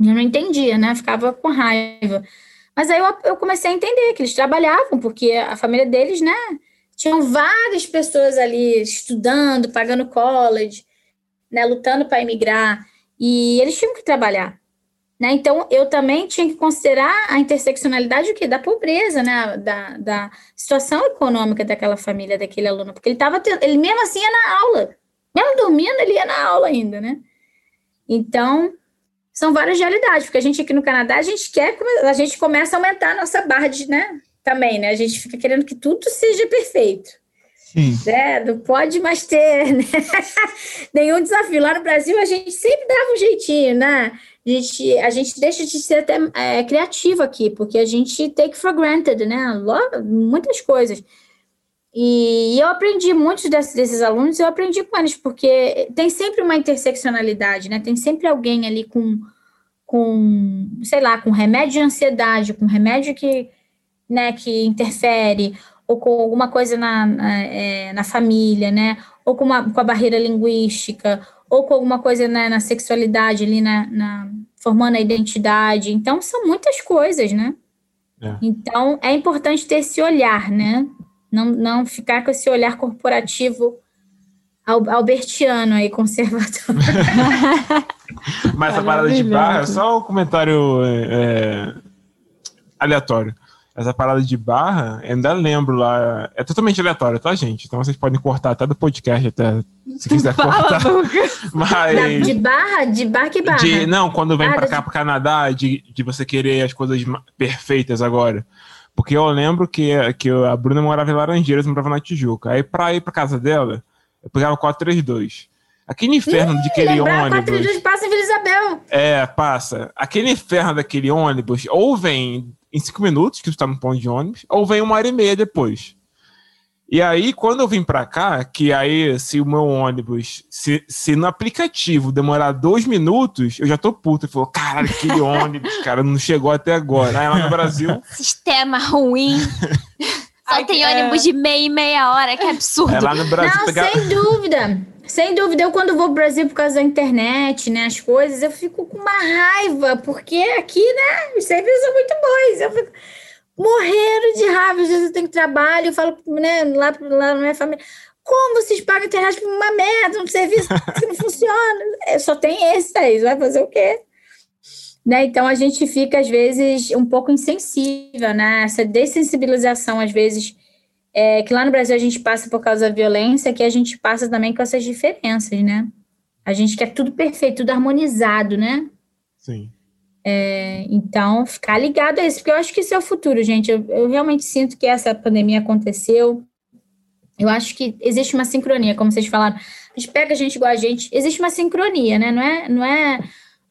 Eu não entendia, né? Ficava com raiva. Mas aí eu, eu comecei a entender que eles trabalhavam, porque a família deles, né? Tinham várias pessoas ali estudando, pagando college, né? Lutando para emigrar. E eles tinham que trabalhar. Né? Então, eu também tinha que considerar a interseccionalidade o quê? da pobreza, né? da, da situação econômica daquela família, daquele aluno, porque ele estava ele mesmo assim ia na aula, mesmo dormindo, ele ia na aula ainda, né? Então, são várias realidades, porque a gente aqui no Canadá, a gente quer, a gente começa a aumentar a nossa barra de, né? Também, né? A gente fica querendo que tudo seja perfeito. Sim. Né? Não pode mais ter né? nenhum desafio. Lá no Brasil, a gente sempre dava um jeitinho, né? A gente, a gente deixa de ser até é, criativo aqui, porque a gente take for granted, né? Muitas coisas. E eu aprendi muitos desses, desses, alunos, eu aprendi com eles, porque tem sempre uma interseccionalidade, né? Tem sempre alguém ali com, com sei lá, com remédio de ansiedade, com remédio que, né, que interfere, ou com alguma coisa na, na, é, na família, né? Ou com, uma, com a barreira linguística, ou com alguma coisa né, na sexualidade ali, na, na, formando a identidade. Então, são muitas coisas, né? É. Então, é importante ter esse olhar, né? Não, não ficar com esse olhar corporativo albertiano aí, conservador. Mas a parada de barra, só um comentário é, aleatório essa parada de barra, ainda lembro lá. É totalmente aleatório, tá, gente? Então vocês podem cortar até do podcast, até se quiser Fala, cortar. Mas. De barra? De barra que barra? De, não, quando vem ah, pra cá, pro Canadá, de, de você querer as coisas perfeitas agora. Porque eu lembro que, que a Bruna morava em Laranjeiras, morava na Tijuca. Aí pra ir pra casa dela, eu pegava 432. Aquele inferno Ih, de aquele ônibus. 432 passa em Vila Isabel. É, passa. Aquele inferno daquele ônibus, ou vem em cinco minutos, que tu tá no ponto de ônibus, ou vem uma hora e meia depois. E aí, quando eu vim para cá, que aí, se o meu ônibus, se, se no aplicativo demorar dois minutos, eu já tô puto. Eu falo, caralho, aquele ônibus, cara, não chegou até agora. Aí lá no Brasil. Sistema ruim. Só tem é... ônibus de meia e meia hora, que absurdo. É lá no Brasil. Não, pegar... sem dúvida. Sem dúvida, eu quando vou pro Brasil por causa da internet, né, as coisas, eu fico com uma raiva, porque aqui, né, os serviços são muito bons. Eu fico morrendo de raiva, às vezes eu tenho trabalho, eu falo, né, lá, lá na minha família, como vocês pagam a internet por uma merda, um serviço que não funciona? Eu só tem esse aí, vai fazer o quê? Né, então a gente fica, às vezes, um pouco insensível, né? Essa dessensibilização, às vezes, é, que lá no Brasil a gente passa por causa da violência, que a gente passa também com essas diferenças, né? A gente quer tudo perfeito, tudo harmonizado, né? Sim. É, então, ficar ligado a isso, porque eu acho que isso é o futuro, gente. Eu, eu realmente sinto que essa pandemia aconteceu. Eu acho que existe uma sincronia, como vocês falaram. A gente pega gente igual a gente, existe uma sincronia, né? Não é, não é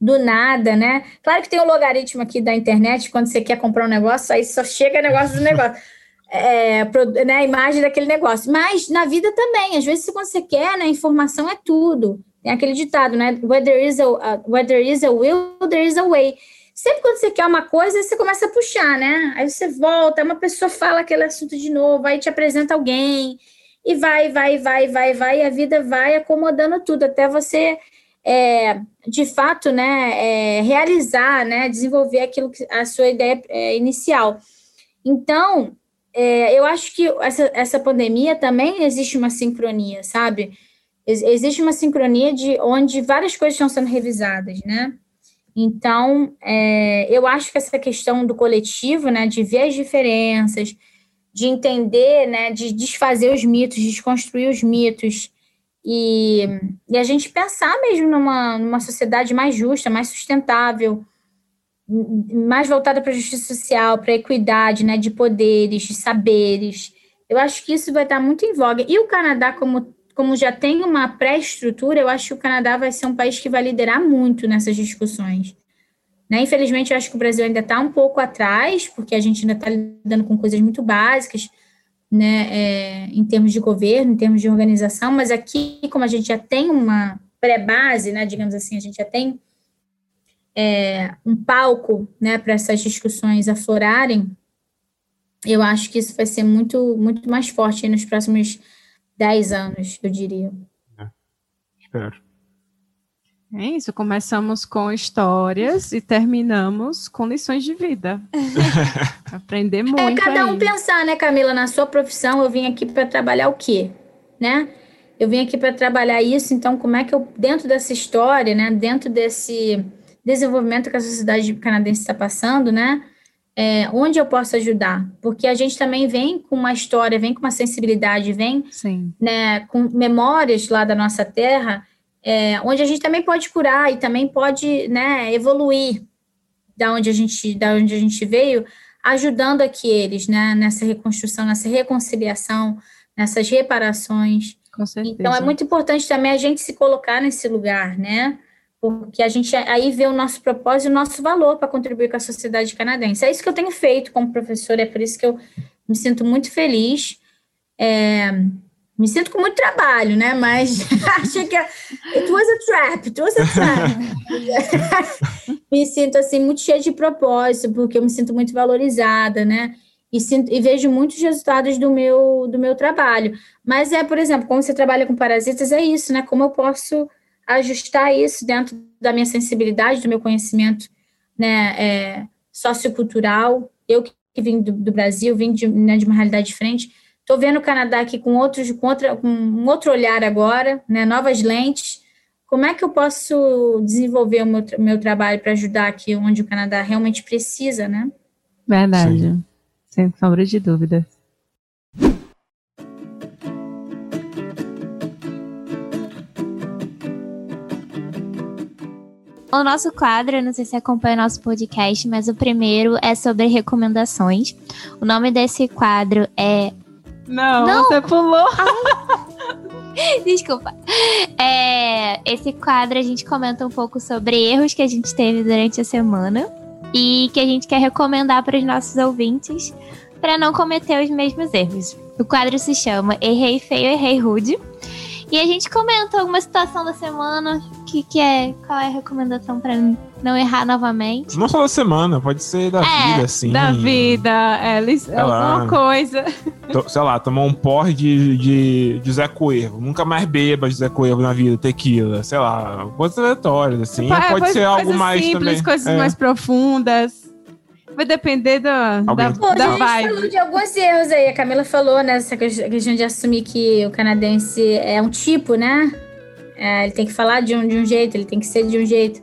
do nada, né? Claro que tem o logaritmo aqui da internet, quando você quer comprar um negócio, aí só chega negócio do negócio é, né, a imagem daquele negócio. Mas na vida também, às vezes, se você quer, né, informação é tudo. Tem aquele ditado, né? Where there is a, uh, where there is a will, there is a way. Sempre quando você quer uma coisa, você começa a puxar, né? Aí você volta, uma pessoa fala aquele assunto de novo, aí te apresenta alguém, e vai, vai, vai, vai, vai, e a vida vai acomodando tudo, até você, é, de fato, né, é, realizar, né, desenvolver aquilo que a sua ideia é, inicial. Então, é, eu acho que essa, essa pandemia também existe uma sincronia, sabe? Ex existe uma sincronia de onde várias coisas estão sendo revisadas, né? Então, é, eu acho que essa questão do coletivo, né, de ver as diferenças, de entender, né, de desfazer os mitos, desconstruir os mitos, e, e a gente pensar mesmo numa, numa sociedade mais justa, mais sustentável, mais voltada para a justiça social, para a equidade né, de poderes, de saberes. Eu acho que isso vai estar muito em voga. E o Canadá, como, como já tem uma pré-estrutura, eu acho que o Canadá vai ser um país que vai liderar muito nessas discussões. Né? Infelizmente, eu acho que o Brasil ainda está um pouco atrás, porque a gente ainda está lidando com coisas muito básicas, né, é, em termos de governo, em termos de organização, mas aqui, como a gente já tem uma pré-base, né, digamos assim, a gente já tem é, um palco né, para essas discussões aflorarem, eu acho que isso vai ser muito, muito mais forte nos próximos 10 anos, eu diria. É. Espero. É isso, começamos com histórias e terminamos com lições de vida. Aprender muito. É cada um aí. pensar, né, Camila, na sua profissão, eu vim aqui para trabalhar o quê? Né? Eu vim aqui para trabalhar isso, então como é que eu, dentro dessa história, né, dentro desse desenvolvimento que a sociedade canadense está passando, né, é, onde eu posso ajudar? Porque a gente também vem com uma história, vem com uma sensibilidade, vem Sim. Né, com memórias lá da nossa terra é, onde a gente também pode curar e também pode né, evoluir da onde a gente da onde a gente veio, ajudando aqui eles né, nessa reconstrução, nessa reconciliação, nessas reparações. Com certeza. Então é muito importante também a gente se colocar nesse lugar, né? Porque a gente aí vê o nosso propósito e o nosso valor para contribuir com a sociedade canadense. É isso que eu tenho feito como professora, é por isso que eu me sinto muito feliz. É, me sinto com muito trabalho, né? Mas achei que it was a trap, it was a trap. me sinto assim muito cheia de propósito, porque eu me sinto muito valorizada, né? E, sinto, e vejo muitos resultados do meu do meu trabalho. Mas é, por exemplo, como você trabalha com parasitas, é isso, né? Como eu posso ajustar isso dentro da minha sensibilidade, do meu conhecimento, né? É, sociocultural. Eu que vim do, do Brasil, vim de, né, de uma realidade diferente Estou vendo o Canadá aqui com, outros, com, outra, com um outro olhar agora, né, novas lentes. Como é que eu posso desenvolver o meu, meu trabalho para ajudar aqui onde o Canadá realmente precisa, né? Verdade, Sim. sem sombra de dúvida. O nosso quadro, não sei se acompanha o nosso podcast, mas o primeiro é sobre recomendações. O nome desse quadro é não, Não. você pulou. Desculpa. É, esse quadro a gente comenta um pouco sobre erros que a gente teve durante a semana e que a gente quer recomendar para os nossos ouvintes para não cometer os mesmos erros. O quadro se chama Errei Feio, Errei Rude. E a gente comenta alguma situação da semana, que, que é, qual é a recomendação para não errar novamente. Não só da semana, pode ser da é, vida, assim. Da vida, é, alguma lá, coisa. sei lá, tomou um porre de, de, de Zé Coelho. Nunca mais beba Zé Coelho na vida, tequila, sei lá, coisas aleatórias, assim. É, pode ser algo mais simples, também. coisas é. mais profundas. Vai depender da, da, Pô, da a gente vibe. falou de alguns erros aí. A Camila falou, né? Essa questão de assumir que o canadense é um tipo, né? É, ele tem que falar de um, de um jeito, ele tem que ser de um jeito.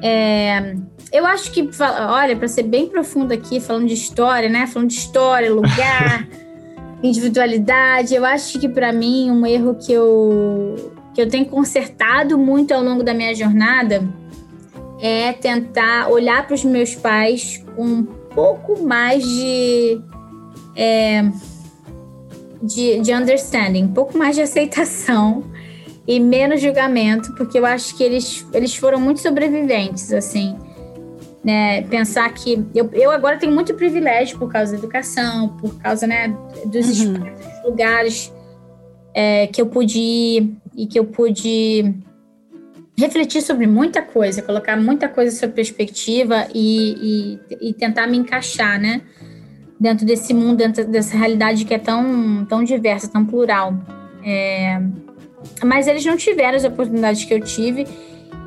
É, eu acho que, olha, para ser bem profundo aqui, falando de história, né? Falando de história, lugar, individualidade, eu acho que para mim um erro que eu, que eu tenho consertado muito ao longo da minha jornada é tentar olhar para os meus pais com um pouco mais de, é, de, de understanding, um pouco mais de aceitação e menos julgamento, porque eu acho que eles, eles foram muito sobreviventes, assim. Né, pensar que eu, eu agora tenho muito privilégio por causa da educação, por causa né, dos uhum. lugares é, que eu pude ir e que eu pude refletir sobre muita coisa, colocar muita coisa sob perspectiva e, e, e, tentar me encaixar, né? Dentro desse mundo, dentro dessa realidade que é tão, tão diversa, tão plural. É, mas eles não tiveram as oportunidades que eu tive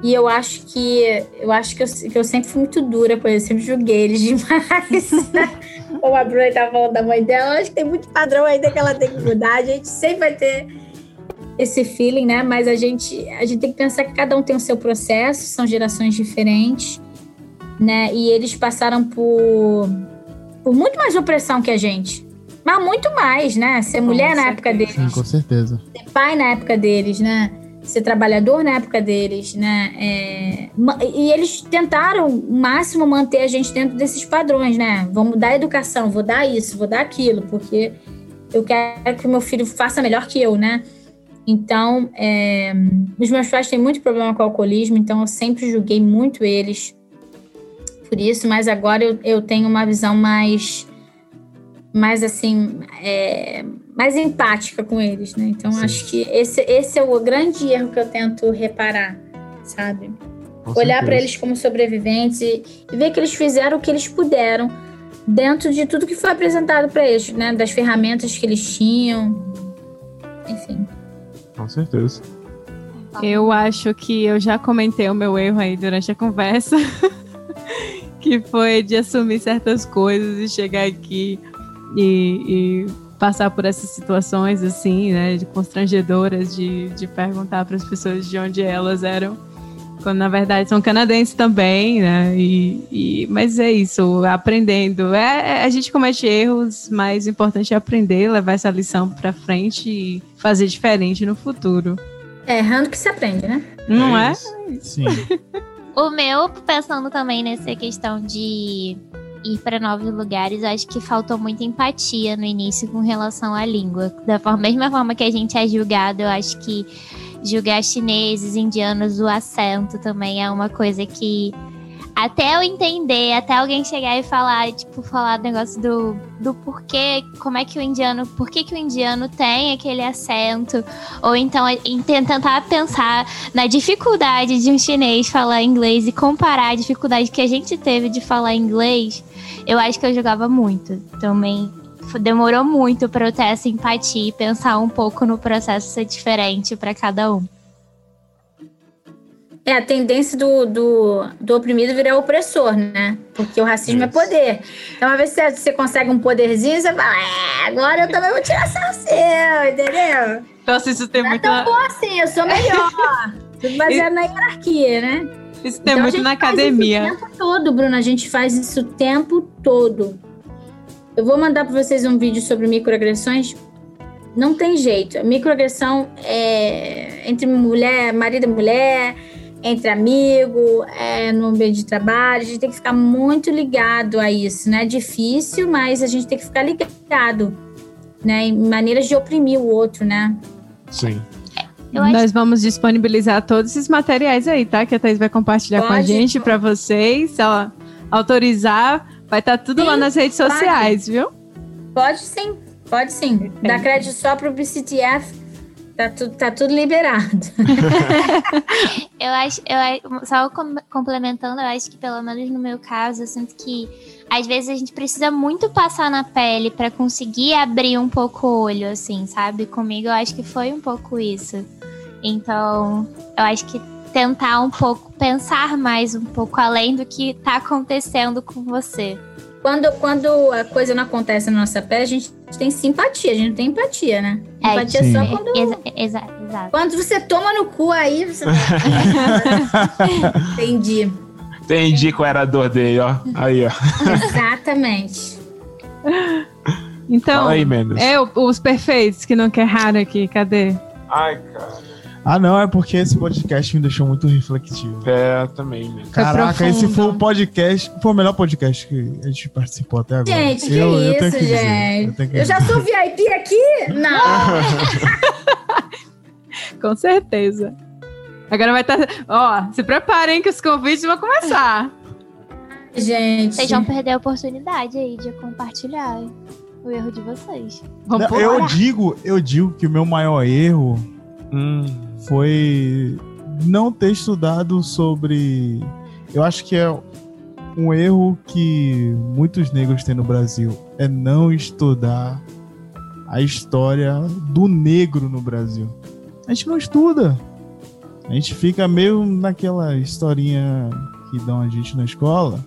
e eu acho que eu acho que eu, que eu sempre fui muito dura, por exemplo, sempre julguei eles demais. Como a Bruna falando da mãe dela, eu acho que tem muito padrão ainda que ela tem que mudar. A gente sempre vai ter esse feeling, né? Mas a gente, a gente tem que pensar que cada um tem o seu processo, são gerações diferentes, né? E eles passaram por, por muito mais opressão que a gente. Mas muito mais, né? Ser mulher na época deles. Sim, com certeza. Ser pai na época deles, né? Ser trabalhador na época deles, né? É... E eles tentaram o máximo manter a gente dentro desses padrões, né? Vamos dar educação, vou dar isso, vou dar aquilo, porque eu quero que o meu filho faça melhor que eu, né? Então, é, os meus pais têm muito problema com o alcoolismo, então eu sempre julguei muito eles por isso, mas agora eu, eu tenho uma visão mais, mais assim, é, mais empática com eles, né? Então, Sim. acho que esse, esse é o grande erro que eu tento reparar, sabe? Com Olhar para eles como sobreviventes e, e ver que eles fizeram o que eles puderam dentro de tudo que foi apresentado para eles, né? Das ferramentas que eles tinham, enfim. Com certeza. Eu acho que eu já comentei o meu erro aí durante a conversa, que foi de assumir certas coisas e chegar aqui e, e passar por essas situações assim, né, de constrangedoras, de, de perguntar para as pessoas de onde elas eram, quando na verdade são canadenses também, né, e, e mas é isso, aprendendo, é, é a gente comete erros, mas o importante é aprender, levar essa lição para frente e fazer diferente no futuro. É errando que se aprende, né? Não é? é? Sim. o meu, pensando também nessa questão de ir para novos lugares, acho que faltou muita empatia no início com relação à língua. Da forma, mesma forma que a gente é julgado, eu acho que julgar chineses, indianos, o acento também é uma coisa que até eu entender, até alguém chegar e falar, tipo, falar do negócio do, do porquê, como é que o indiano, por que, que o indiano tem aquele acento, ou então tentar pensar na dificuldade de um chinês falar inglês e comparar a dificuldade que a gente teve de falar inglês, eu acho que eu jogava muito. Também demorou muito para eu ter essa empatia e pensar um pouco no processo ser diferente para cada um. É, a tendência do, do, do oprimido virar opressor, né? Porque o racismo é Isso. é poder. Então, uma vez que você consegue um poderzinho, você fala, é, agora eu também vou tirar o seu, entendeu? Nossa, isso tem Não muito... Não é tão bom assim, eu sou melhor. Tudo baseado na hierarquia, né? Isso tem então, muito na academia. o tempo todo, Bruno. A gente faz isso o tempo todo. Eu vou mandar para vocês um vídeo sobre microagressões. Não tem jeito. A microagressão é entre mulher, marido e mulher, entre amigo, é, no ambiente de trabalho. A gente tem que ficar muito ligado a isso, né? É difícil, mas a gente tem que ficar ligado, né? Em maneiras de oprimir o outro, né? Sim. Nós vamos disponibilizar todos esses materiais aí, tá? Que a Thaís vai compartilhar pode, com a gente para vocês. Ela autorizar, vai estar tá tudo sim, lá nas redes pode. sociais, viu? Pode sim, pode sim. É. Dá crédito só pro BCTF. Tá tudo, tá tudo liberado. eu acho, eu, só complementando, eu acho que pelo menos no meu caso, eu sinto que às vezes a gente precisa muito passar na pele para conseguir abrir um pouco o olho, assim, sabe? Comigo eu acho que foi um pouco isso. Então, eu acho que tentar um pouco, pensar mais um pouco além do que tá acontecendo com você. Quando, quando a coisa não acontece na nossa pele, a gente tem simpatia, a gente não tem empatia, né? É, empatia sim. só quando. Exa exato, exato. Quando você toma no cu aí, você. Entendi. Entendi qual era a dor dele, ó. Aí, ó. Exatamente. Então, aí, é os perfeitos que não querraram aqui, cadê? Ai, cara. Ah, não, é porque esse podcast me deixou muito reflexivo. É, também, né? Caraca, esse foi o podcast, foi o melhor podcast que a gente participou até agora. Gente, que eu, isso, eu que gente. eu, eu já sou VIP aqui? Não. Com certeza. Agora vai estar. Tá... Ó, se preparem que os convites vão começar. Gente. Vocês vão perder a oportunidade aí de compartilhar o erro de vocês. Vamos Não, eu digo, eu digo que o meu maior erro hum, foi não ter estudado sobre. Eu acho que é um erro que muitos negros têm no Brasil é não estudar a história do negro no Brasil. A gente não estuda. A gente fica meio naquela historinha que dão a gente na escola.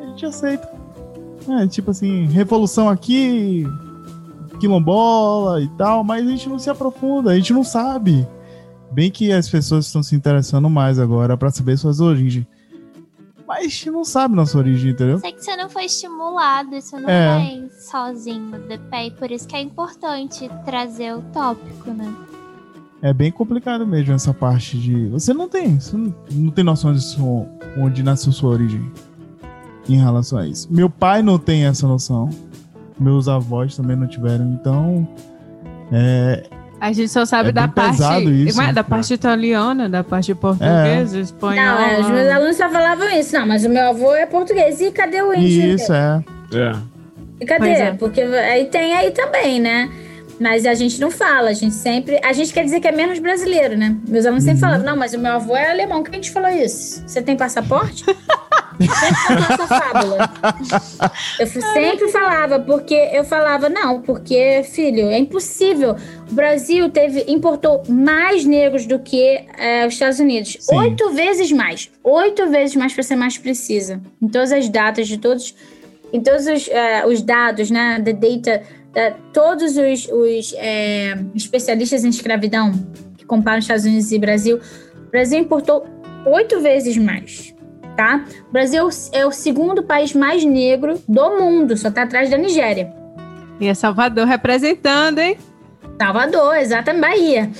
A gente aceita. É, tipo assim, revolução aqui, quilombola e tal, mas a gente não se aprofunda, a gente não sabe. Bem que as pessoas estão se interessando mais agora para saber suas origens. Mas não sabe nossa origem, entendeu? Sei que você não foi estimulado, você não é. vem sozinho de pé, e por isso que é importante trazer o tópico, né? é bem complicado mesmo essa parte de. Você não tem, você não, não tem noção de onde nasceu sua origem em relação a isso. Meu pai não tem essa noção. Meus avós também não tiveram, então. É, a gente só sabe é da parte isso, da parte italiana, da parte portuguesa, é. espanhola. Não, é, os meus alunos só falavam isso. Não, mas o meu avô é português. E cadê o índio? Isso, é. É. E cadê? É. Porque aí tem aí também, né? Mas a gente não fala, a gente sempre. A gente quer dizer que é menos brasileiro, né? Meus alunos uhum. sempre falavam, não, mas o meu avô é alemão. Quem te falou isso? Você tem passaporte? Sempre essa fábula. Eu sempre falava, porque eu falava, não, porque, filho, é impossível. O Brasil teve, importou mais negros do que é, os Estados Unidos. Sim. Oito vezes mais. Oito vezes mais, para ser mais precisa. Em todas as datas de todos. Em todos os, uh, os dados, né? The data. Uh, todos os, os é, especialistas em escravidão que comparam Estados Unidos e Brasil. O Brasil importou oito vezes mais tá? O Brasil é o segundo país mais negro do mundo, só tá atrás da Nigéria. E é Salvador representando, hein? Salvador, exatamente, Bahia.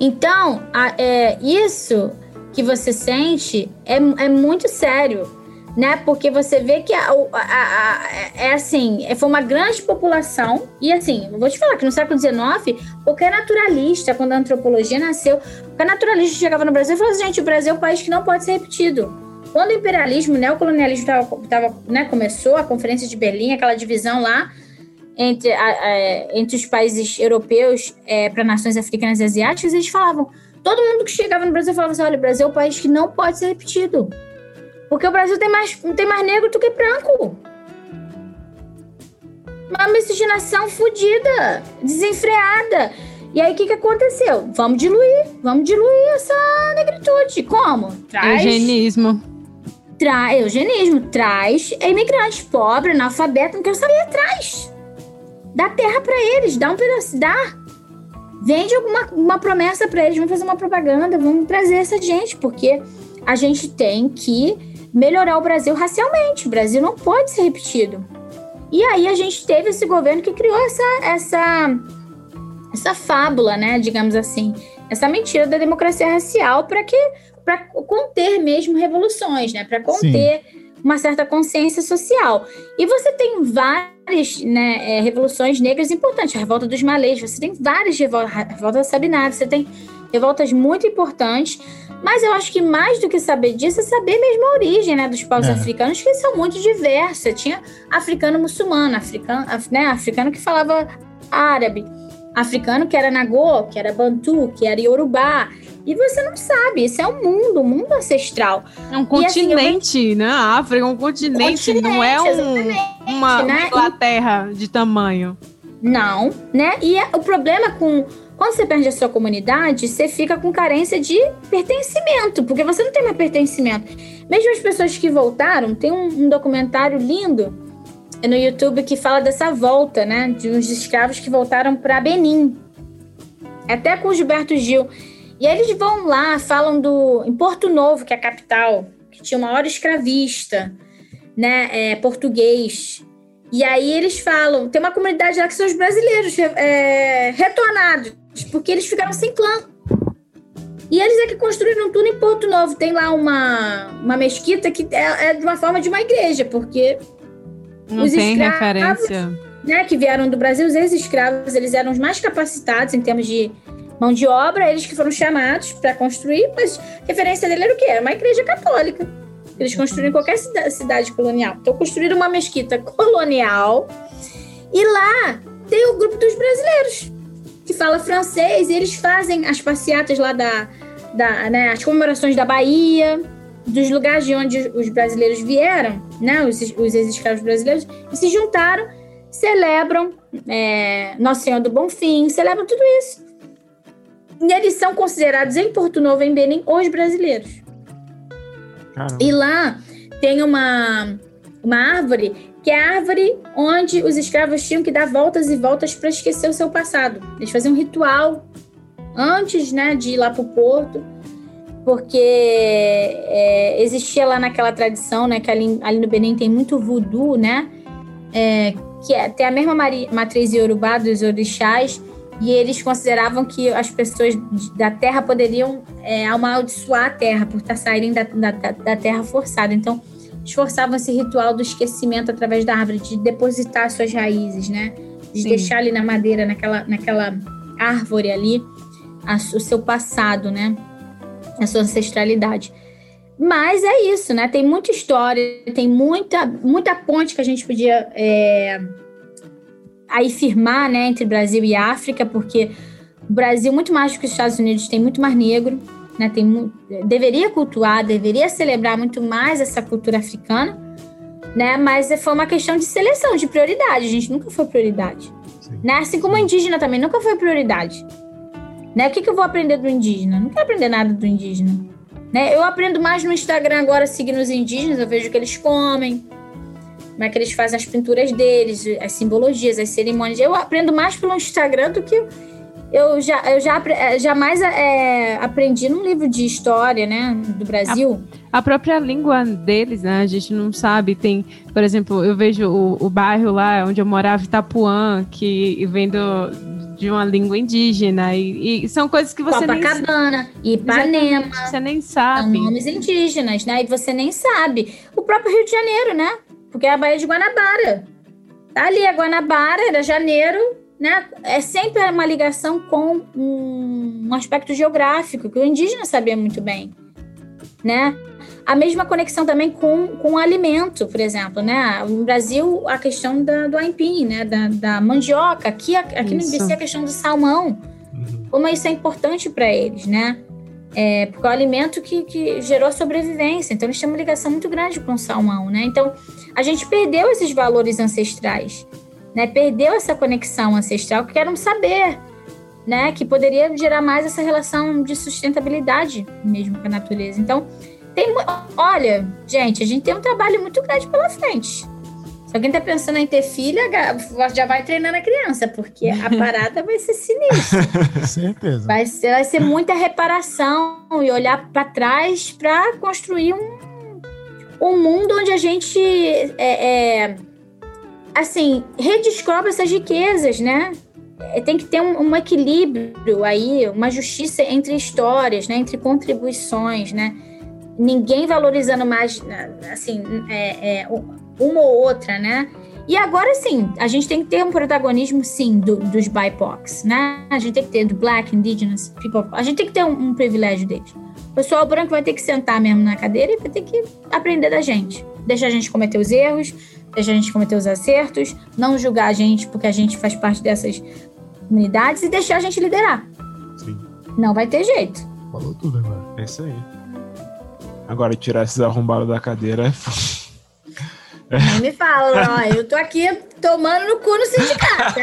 Então, a, é, isso que você sente é, é muito sério, né? Porque você vê que a, a, a, é assim, é, foi uma grande população. E assim, vou te falar que no século XIX, qualquer naturalista, quando a antropologia nasceu, qualquer naturalista chegava no Brasil e falava assim, gente, o Brasil é um país que não pode ser repetido. Quando o imperialismo, o neocolonialismo tava, tava, né, começou, a Conferência de Berlim, aquela divisão lá entre, a, a, entre os países europeus é, para nações africanas e asiáticas, eles falavam. Todo mundo que chegava no Brasil falava assim: olha, o Brasil é um país que não pode ser repetido. Porque o Brasil tem mais, tem mais negro do que branco. Uma miscigenação fodida, desenfreada. E aí, o que, que aconteceu? Vamos diluir, vamos diluir essa negritude. Como? Traz... Eugenismo tra eugenismo traz imigrantes pobres, analfabetos, não quero saber, traz. Dá terra para eles, dá um pedaço, dá. Vende alguma uma promessa para eles, vamos fazer uma propaganda, vamos trazer essa gente, porque a gente tem que melhorar o Brasil racialmente. O Brasil não pode ser repetido. E aí a gente teve esse governo que criou essa essa essa fábula, né, digamos assim, essa mentira da democracia racial para que para conter mesmo revoluções, né? Para conter Sim. uma certa consciência social. E você tem várias né, é, revoluções negras importantes. A revolta dos malês, você tem várias revoltas. A revolta da Sabinada, você tem revoltas muito importantes. Mas eu acho que mais do que saber disso é saber mesmo a origem né, dos povos é. africanos, que são muito diversos. Tinha africano muçulmano, africano, né, africano que falava árabe, africano que era nagô, que era bantu, que era iorubá. E você não sabe, isso é um mundo, um mundo ancestral. É um continente, assim, eu... né? A África é um continente, continente não é um, uma, né? Inglaterra de tamanho. Não, né? E é, o problema com quando você perde a sua comunidade, você fica com carência de pertencimento, porque você não tem mais pertencimento. Mesmo as pessoas que voltaram, tem um, um documentário lindo no YouTube que fala dessa volta, né? De uns escravos que voltaram para Benin. Até com Gilberto Gil. E eles vão lá, falam do. Em Porto Novo, que é a capital, que tinha uma hora escravista, né? É, português. E aí eles falam, tem uma comunidade lá que são os brasileiros é, retornados, porque eles ficaram sem clã. E eles é que construíram tudo em Porto Novo. Tem lá uma, uma mesquita que é, é de uma forma de uma igreja, porque não os tem escravos, referência. Né, que vieram do Brasil, os ex-escravos, eles eram os mais capacitados em termos de mão de obra, eles que foram chamados para construir, mas a referência dele era o quê? Era uma igreja católica. Eles construíram em qualquer cidade colonial. Então, construíram uma mesquita colonial e lá tem o grupo dos brasileiros, que fala francês, e eles fazem as passeatas lá da, da né, as comemorações da Bahia, dos lugares de onde os brasileiros vieram, né, os, os ex-escravos brasileiros, e se juntaram, celebram é, Nossa Senhora do Bonfim, celebram tudo isso. E eles são considerados em Porto Novo, em Benin, os brasileiros. Caramba. E lá tem uma, uma árvore que é a árvore onde os escravos tinham que dar voltas e voltas para esquecer o seu passado. Eles faziam um ritual antes né, de ir lá para o porto, porque é, existia lá naquela tradição, né, que ali, ali no Benin tem muito voodoo, né, é, que é, tem a mesma matriz iorubá dos orixás, e eles consideravam que as pessoas da terra poderiam é, amaldiçoar a terra por estar saírem da, da, da terra forçada. Então, esforçavam esse ritual do esquecimento através da árvore, de depositar suas raízes, né? De Sim. deixar ali na madeira, naquela, naquela árvore ali, a, o seu passado, né? A sua ancestralidade. Mas é isso, né? Tem muita história, tem muita, muita ponte que a gente podia. É aí firmar né, entre Brasil e África, porque o Brasil, muito mais do que os Estados Unidos, tem muito mais negro. né? Tem, deveria cultuar, deveria celebrar muito mais essa cultura africana, né? Mas foi uma questão de seleção, de prioridade. A gente nunca foi prioridade. Né? Assim como indígena também nunca foi prioridade. Né? O que, que eu vou aprender do indígena? Não quero aprender nada do indígena. Né? Eu aprendo mais no Instagram agora, seguindo os indígenas, eu vejo o que eles comem, como é que eles fazem as pinturas deles, as simbologias, as cerimônias. Eu aprendo mais pelo Instagram do que eu já, eu já eh, jamais é, aprendi num livro de história, né, do Brasil. A, a, própria língua deles, né, a gente não sabe. Tem, por exemplo, eu vejo o, o bairro lá onde eu morava, Itapuã, que vem do, de uma língua indígena e, e, são coisas que você Copacabana, nem Ipanema, você nem sabe. São nomes indígenas, né? E você nem sabe. O próprio Rio de Janeiro, né? Porque é a Baía de Guanabara. Tá ali a Guanabara, era janeiro, né? É sempre uma ligação com um, um aspecto geográfico que o indígena sabia muito bem, né? A mesma conexão também com, com o alimento, por exemplo, né? No Brasil, a questão da, do aipim, né? Da, da mandioca. Aqui, aqui no IBC, a questão do salmão. Uhum. Como isso é importante para eles, né? É, porque é o alimento que, que gerou a sobrevivência. Então, eles têm uma ligação muito grande com o salmão, né? Então, a gente perdeu esses valores ancestrais né? Perdeu essa conexão ancestral que era um saber, né? Que poderia gerar mais essa relação de sustentabilidade mesmo com a natureza. Então, tem, olha, gente, a gente tem um trabalho muito grande pela frente. Se alguém está pensando em ter filha, já vai treinando a criança, porque a parada vai ser sinistra. Certeza. Vai ser, vai ser muita reparação e olhar para trás para construir um, um mundo onde a gente é, é, assim, redescobre essas riquezas, né? É, tem que ter um, um, equilíbrio aí, uma justiça entre histórias, né? Entre contribuições, né? Ninguém valorizando mais, assim, é, é, uma ou outra, né? E agora sim, a gente tem que ter um protagonismo, sim, do, dos BIPOCs, né? A gente tem que ter do Black, Indigenous, People. A gente tem que ter um, um privilégio deles. O pessoal branco vai ter que sentar mesmo na cadeira e vai ter que aprender da gente. Deixar a gente cometer os erros, deixar a gente cometer os acertos, não julgar a gente porque a gente faz parte dessas comunidades e deixar a gente liderar. Sim. Não vai ter jeito. Falou tudo agora. É isso aí. Agora, tirar esses arrombados da cadeira é. Não me fala, ó, eu tô aqui tomando no cu no sindicato.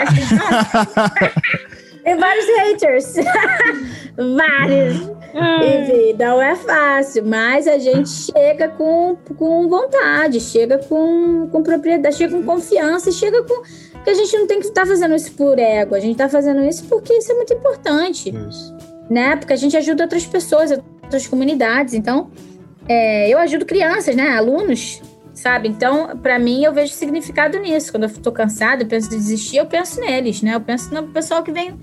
Tem vários haters. vários. Enfim, não é fácil, mas a gente chega com, com vontade, chega com, com propriedade, chega com confiança, chega com. que a gente não tem que estar tá fazendo isso por ego, a gente está fazendo isso porque isso é muito importante. Isso. Né? Porque a gente ajuda outras pessoas, outras comunidades. Então, é, eu ajudo crianças, né? Alunos, sabe? Então, para mim, eu vejo significado nisso. Quando eu estou cansada, eu penso em desistir, eu penso neles, né? Eu penso no pessoal que vem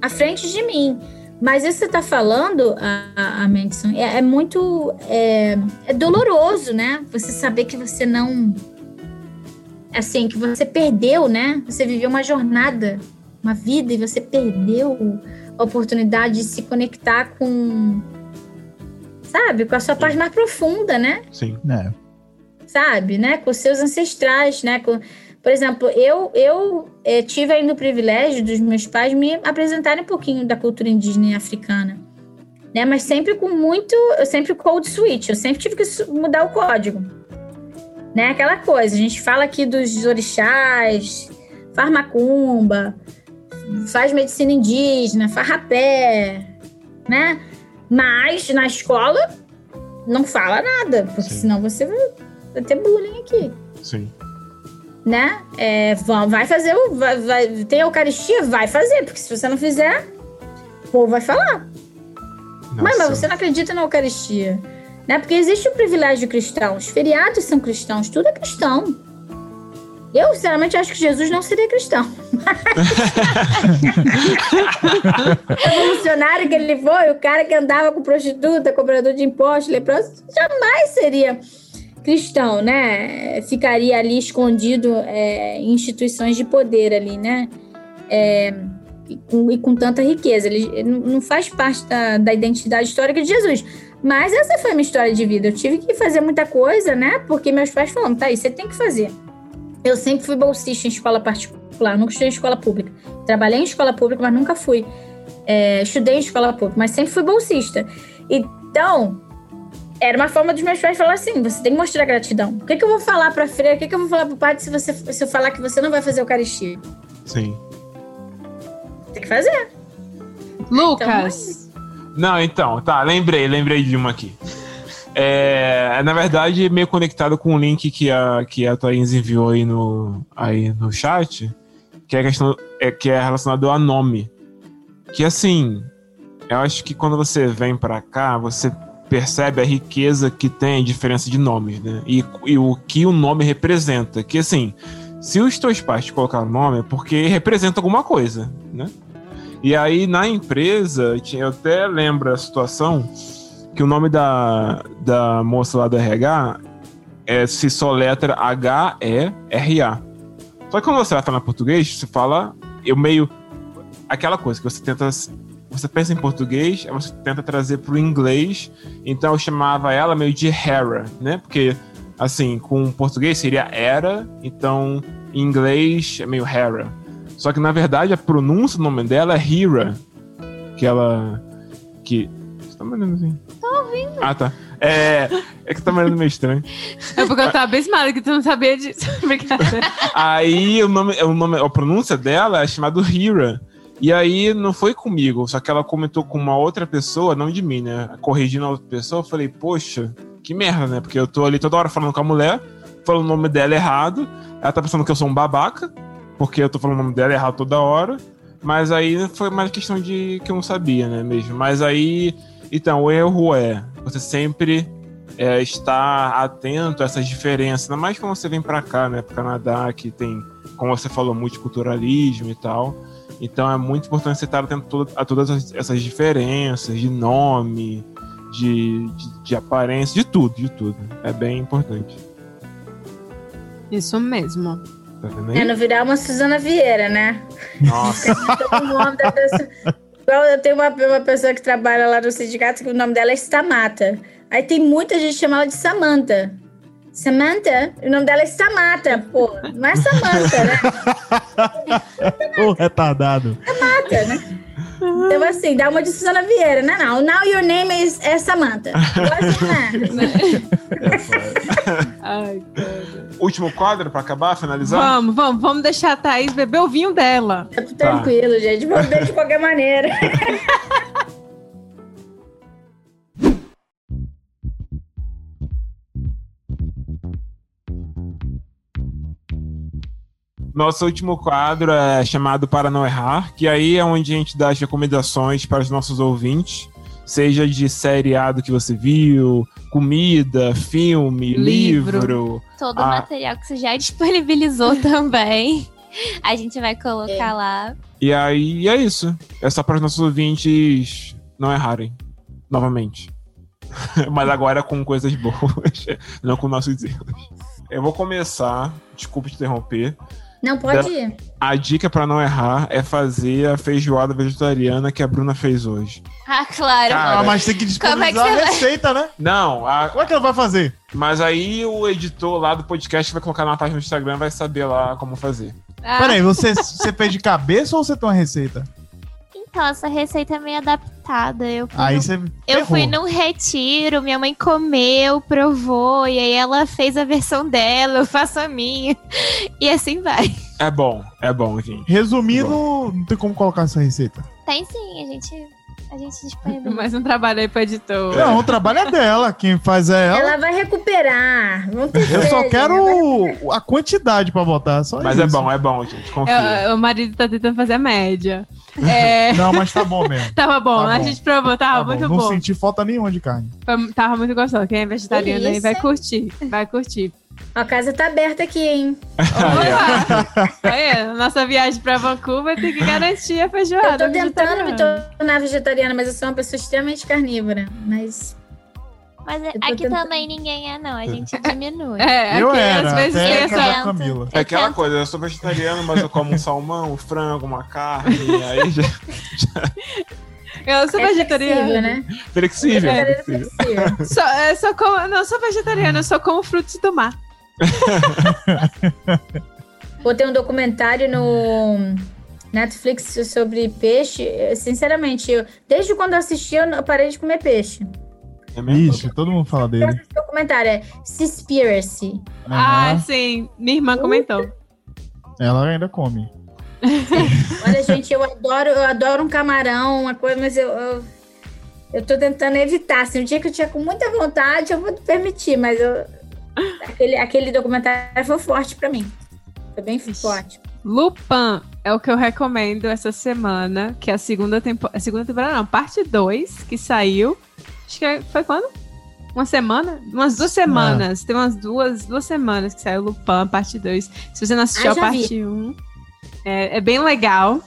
à frente de mim. Mas isso que você está falando, a, a é, é muito. É, é, doloroso, né? Você saber que você não. Assim, que você perdeu, né? Você viveu uma jornada, uma vida, e você perdeu a oportunidade de se conectar com. Sabe? Com a sua paz mais profunda, né? Sim. É. Sabe, né? Com os seus ancestrais, né? Com, por exemplo, eu, eu é, tive ainda o privilégio dos meus pais me apresentarem um pouquinho da cultura indígena e africana. Né? Mas sempre com muito. Eu sempre code switch, eu sempre tive que mudar o código. Né? Aquela coisa, a gente fala aqui dos orixás, farmacumba, faz medicina indígena, farrapé, né? Mas na escola não fala nada, porque Sim. senão você vai ter bullying aqui. Sim né? É, vai fazer, vai, vai, tem Eucaristia? Vai fazer, porque se você não fizer, o povo vai falar. Mas, mas você não acredita na Eucaristia. Né? Porque existe o privilégio cristão. Os feriados são cristãos, tudo é cristão. Eu, sinceramente, acho que Jesus não seria cristão. o funcionário que ele foi, o cara que andava com prostituta, cobrador de impostos, leproso, jamais seria cristão, né? Ficaria ali escondido é, em instituições de poder ali, né? É, e, com, e, com, tanta riqueza. Ele não faz parte da, da, identidade histórica de Jesus. Mas essa foi a minha história de vida. Eu tive que fazer muita coisa, né? Porque meus pais falaram, tá aí, você tem que fazer. Eu sempre fui bolsista em escola particular, nunca estudei em escola pública. Trabalhei em escola pública, mas nunca fui. É, estudei em escola pública, mas sempre fui bolsista. Então, era uma forma dos meus pais falar assim: você tem que mostrar gratidão. O que, que eu vou falar pra freira? O que, que eu vou falar pro padre se, você, se eu falar que você não vai fazer Eucaristia? Sim. Tem que fazer. Lucas. Então, não, então, tá, lembrei, lembrei de uma aqui. É, na verdade, meio conectado com o link que a, que a Thaís enviou aí no, aí no chat, que é, questão, é, que é relacionado a nome. Que assim, eu acho que quando você vem para cá, você percebe a riqueza que tem a diferença de nomes, né? E, e o que o nome representa. Que assim, se os teus pais te colocaram nome, é porque representa alguma coisa, né? E aí na empresa, eu até lembro a situação que o nome da, da moça lá do RH é, se soletra H-E-R-A. Só que quando você vai falar português, você fala eu meio aquela coisa que você tenta você pensa em português, aí você tenta trazer para o inglês. Então eu chamava ela meio de Hera, né? Porque, assim, com português seria era, então em inglês é meio Hera. Só que na verdade a pronúncia do nome dela é Hira. Que ela. Que. Tá me olhando assim? Tô ouvindo. Ah, tá. É, é que tá me olhando meio estranho. É porque eu tava abismada que tu não sabia disso. Aí o nome, o nome, a pronúncia dela é chamado Hira. E aí não foi comigo, só que ela comentou com uma outra pessoa, não de mim, né? Corrigindo a outra pessoa, eu falei, poxa, que merda, né? Porque eu tô ali toda hora falando com a mulher, falando o nome dela errado. Ela tá pensando que eu sou um babaca, porque eu tô falando o nome dela errado toda hora. Mas aí foi mais questão de que eu não sabia, né, mesmo. Mas aí, então, o erro é você sempre é, estar atento a essas diferenças, ainda mais quando você vem para cá, né, pro Canadá, que tem, como você falou, multiculturalismo e tal. Então é muito importante você estar atento a todas essas diferenças de nome, de, de, de aparência, de tudo, de tudo. É bem importante. Isso mesmo. Tá é, não virar uma Suzana Vieira, né? Nossa. Igual eu tenho uma, uma pessoa que trabalha lá no sindicato que o nome dela é Stamata. Aí tem muita gente que chama ela de Samantha. Samantha? O nome dela é Samata, pô. Não é Samantha, né? Ô, retardado. Samata, né? Então, assim, dá uma de Susana Vieira, né? Não, now your name is é Samantha. Ai, cara. Último quadro pra acabar, finalizar? Vamos, vamos, vamos deixar a Thaís beber o vinho dela. Tá tranquilo, tá. gente. Vamos ver de qualquer maneira. Nosso último quadro é chamado Para Não Errar, que aí é onde a gente dá as recomendações para os nossos ouvintes, seja de seriado que você viu, comida, filme, livro. livro Todo o material que você já disponibilizou também. A gente vai colocar é. lá. E aí é isso. É só para os nossos ouvintes não errarem. Novamente. Mas agora com coisas boas, não com nossos erros. Eu vou começar, desculpe te interromper, não pode ir. A dica para não errar é fazer a feijoada vegetariana que a Bruna fez hoje. Ah, claro. Cara, ah, mas tem que disponibilizar é que a receita, vai? né? Não. A... Como é que ela vai fazer? Mas aí o editor lá do podcast vai colocar na página do Instagram vai saber lá como fazer. Ah. Peraí, você, você fez de cabeça ou você tem uma receita? Então, essa receita é meio adaptada. Eu fui, aí no, eu fui num retiro, minha mãe comeu, provou, e aí ela fez a versão dela, eu faço a minha. E assim vai. É bom, é bom, enfim. Resumindo, bom. não tem como colocar essa receita. Tem sim, a gente a gente disponibiliza. Mas um trabalho aí pra editor. Não, o trabalho é dela. Quem faz é ela. Ela vai recuperar. Eu só quero a quantidade pra botar. Só mas é isso. é bom, é bom, gente. Confia. Eu, o marido tá tentando fazer a média. É... Não, mas tá bom mesmo. tava bom. Tá a bom. gente provou, tava tá muito bom. Não senti falta nenhuma de carne. Tava muito gostoso. Quem é vegetariano aí vai curtir. Vai curtir. A casa tá aberta aqui, hein? Olha, nossa viagem pra Vancouver tem que garantir a feijoada. Eu tô tentando me tornar vegetariana, mas eu sou uma pessoa extremamente carnívora. Mas mas aqui tentando... também ninguém é, não. A gente diminui. É, eu era, às vezes tem essa... Camila. É aquela coisa, eu sou vegetariano, mas eu como um salmão, um frango, uma carne, aí já... Eu sou é vegetariana. Flexível, né? Flexível. É, flexível. só, é, só como, não sou vegetariana, eu só como frutos do mar. Botei um documentário no Netflix sobre peixe. Sinceramente, eu, desde quando eu assisti, eu parei de comer peixe. É Ixi, todo mundo fala dele. Esse documentário é Seaspiracy. Ah, sim. Minha irmã comentou. Ela ainda come. Olha, gente, eu adoro, eu adoro um camarão, uma coisa, mas eu, eu, eu tô tentando evitar. Se assim, um dia que eu tiver com muita vontade, eu vou permitir, mas eu, aquele, aquele documentário foi forte para mim. Foi bem forte. Lupin é o que eu recomendo essa semana, que é a segunda temporada. Segunda temporada, não, parte 2, que saiu. Acho que foi quando? Uma semana? Umas duas semanas. Tem umas duas, duas semanas que saiu Lupin, parte 2. Se você não assistiu ah, a parte 1, um, é, é bem legal.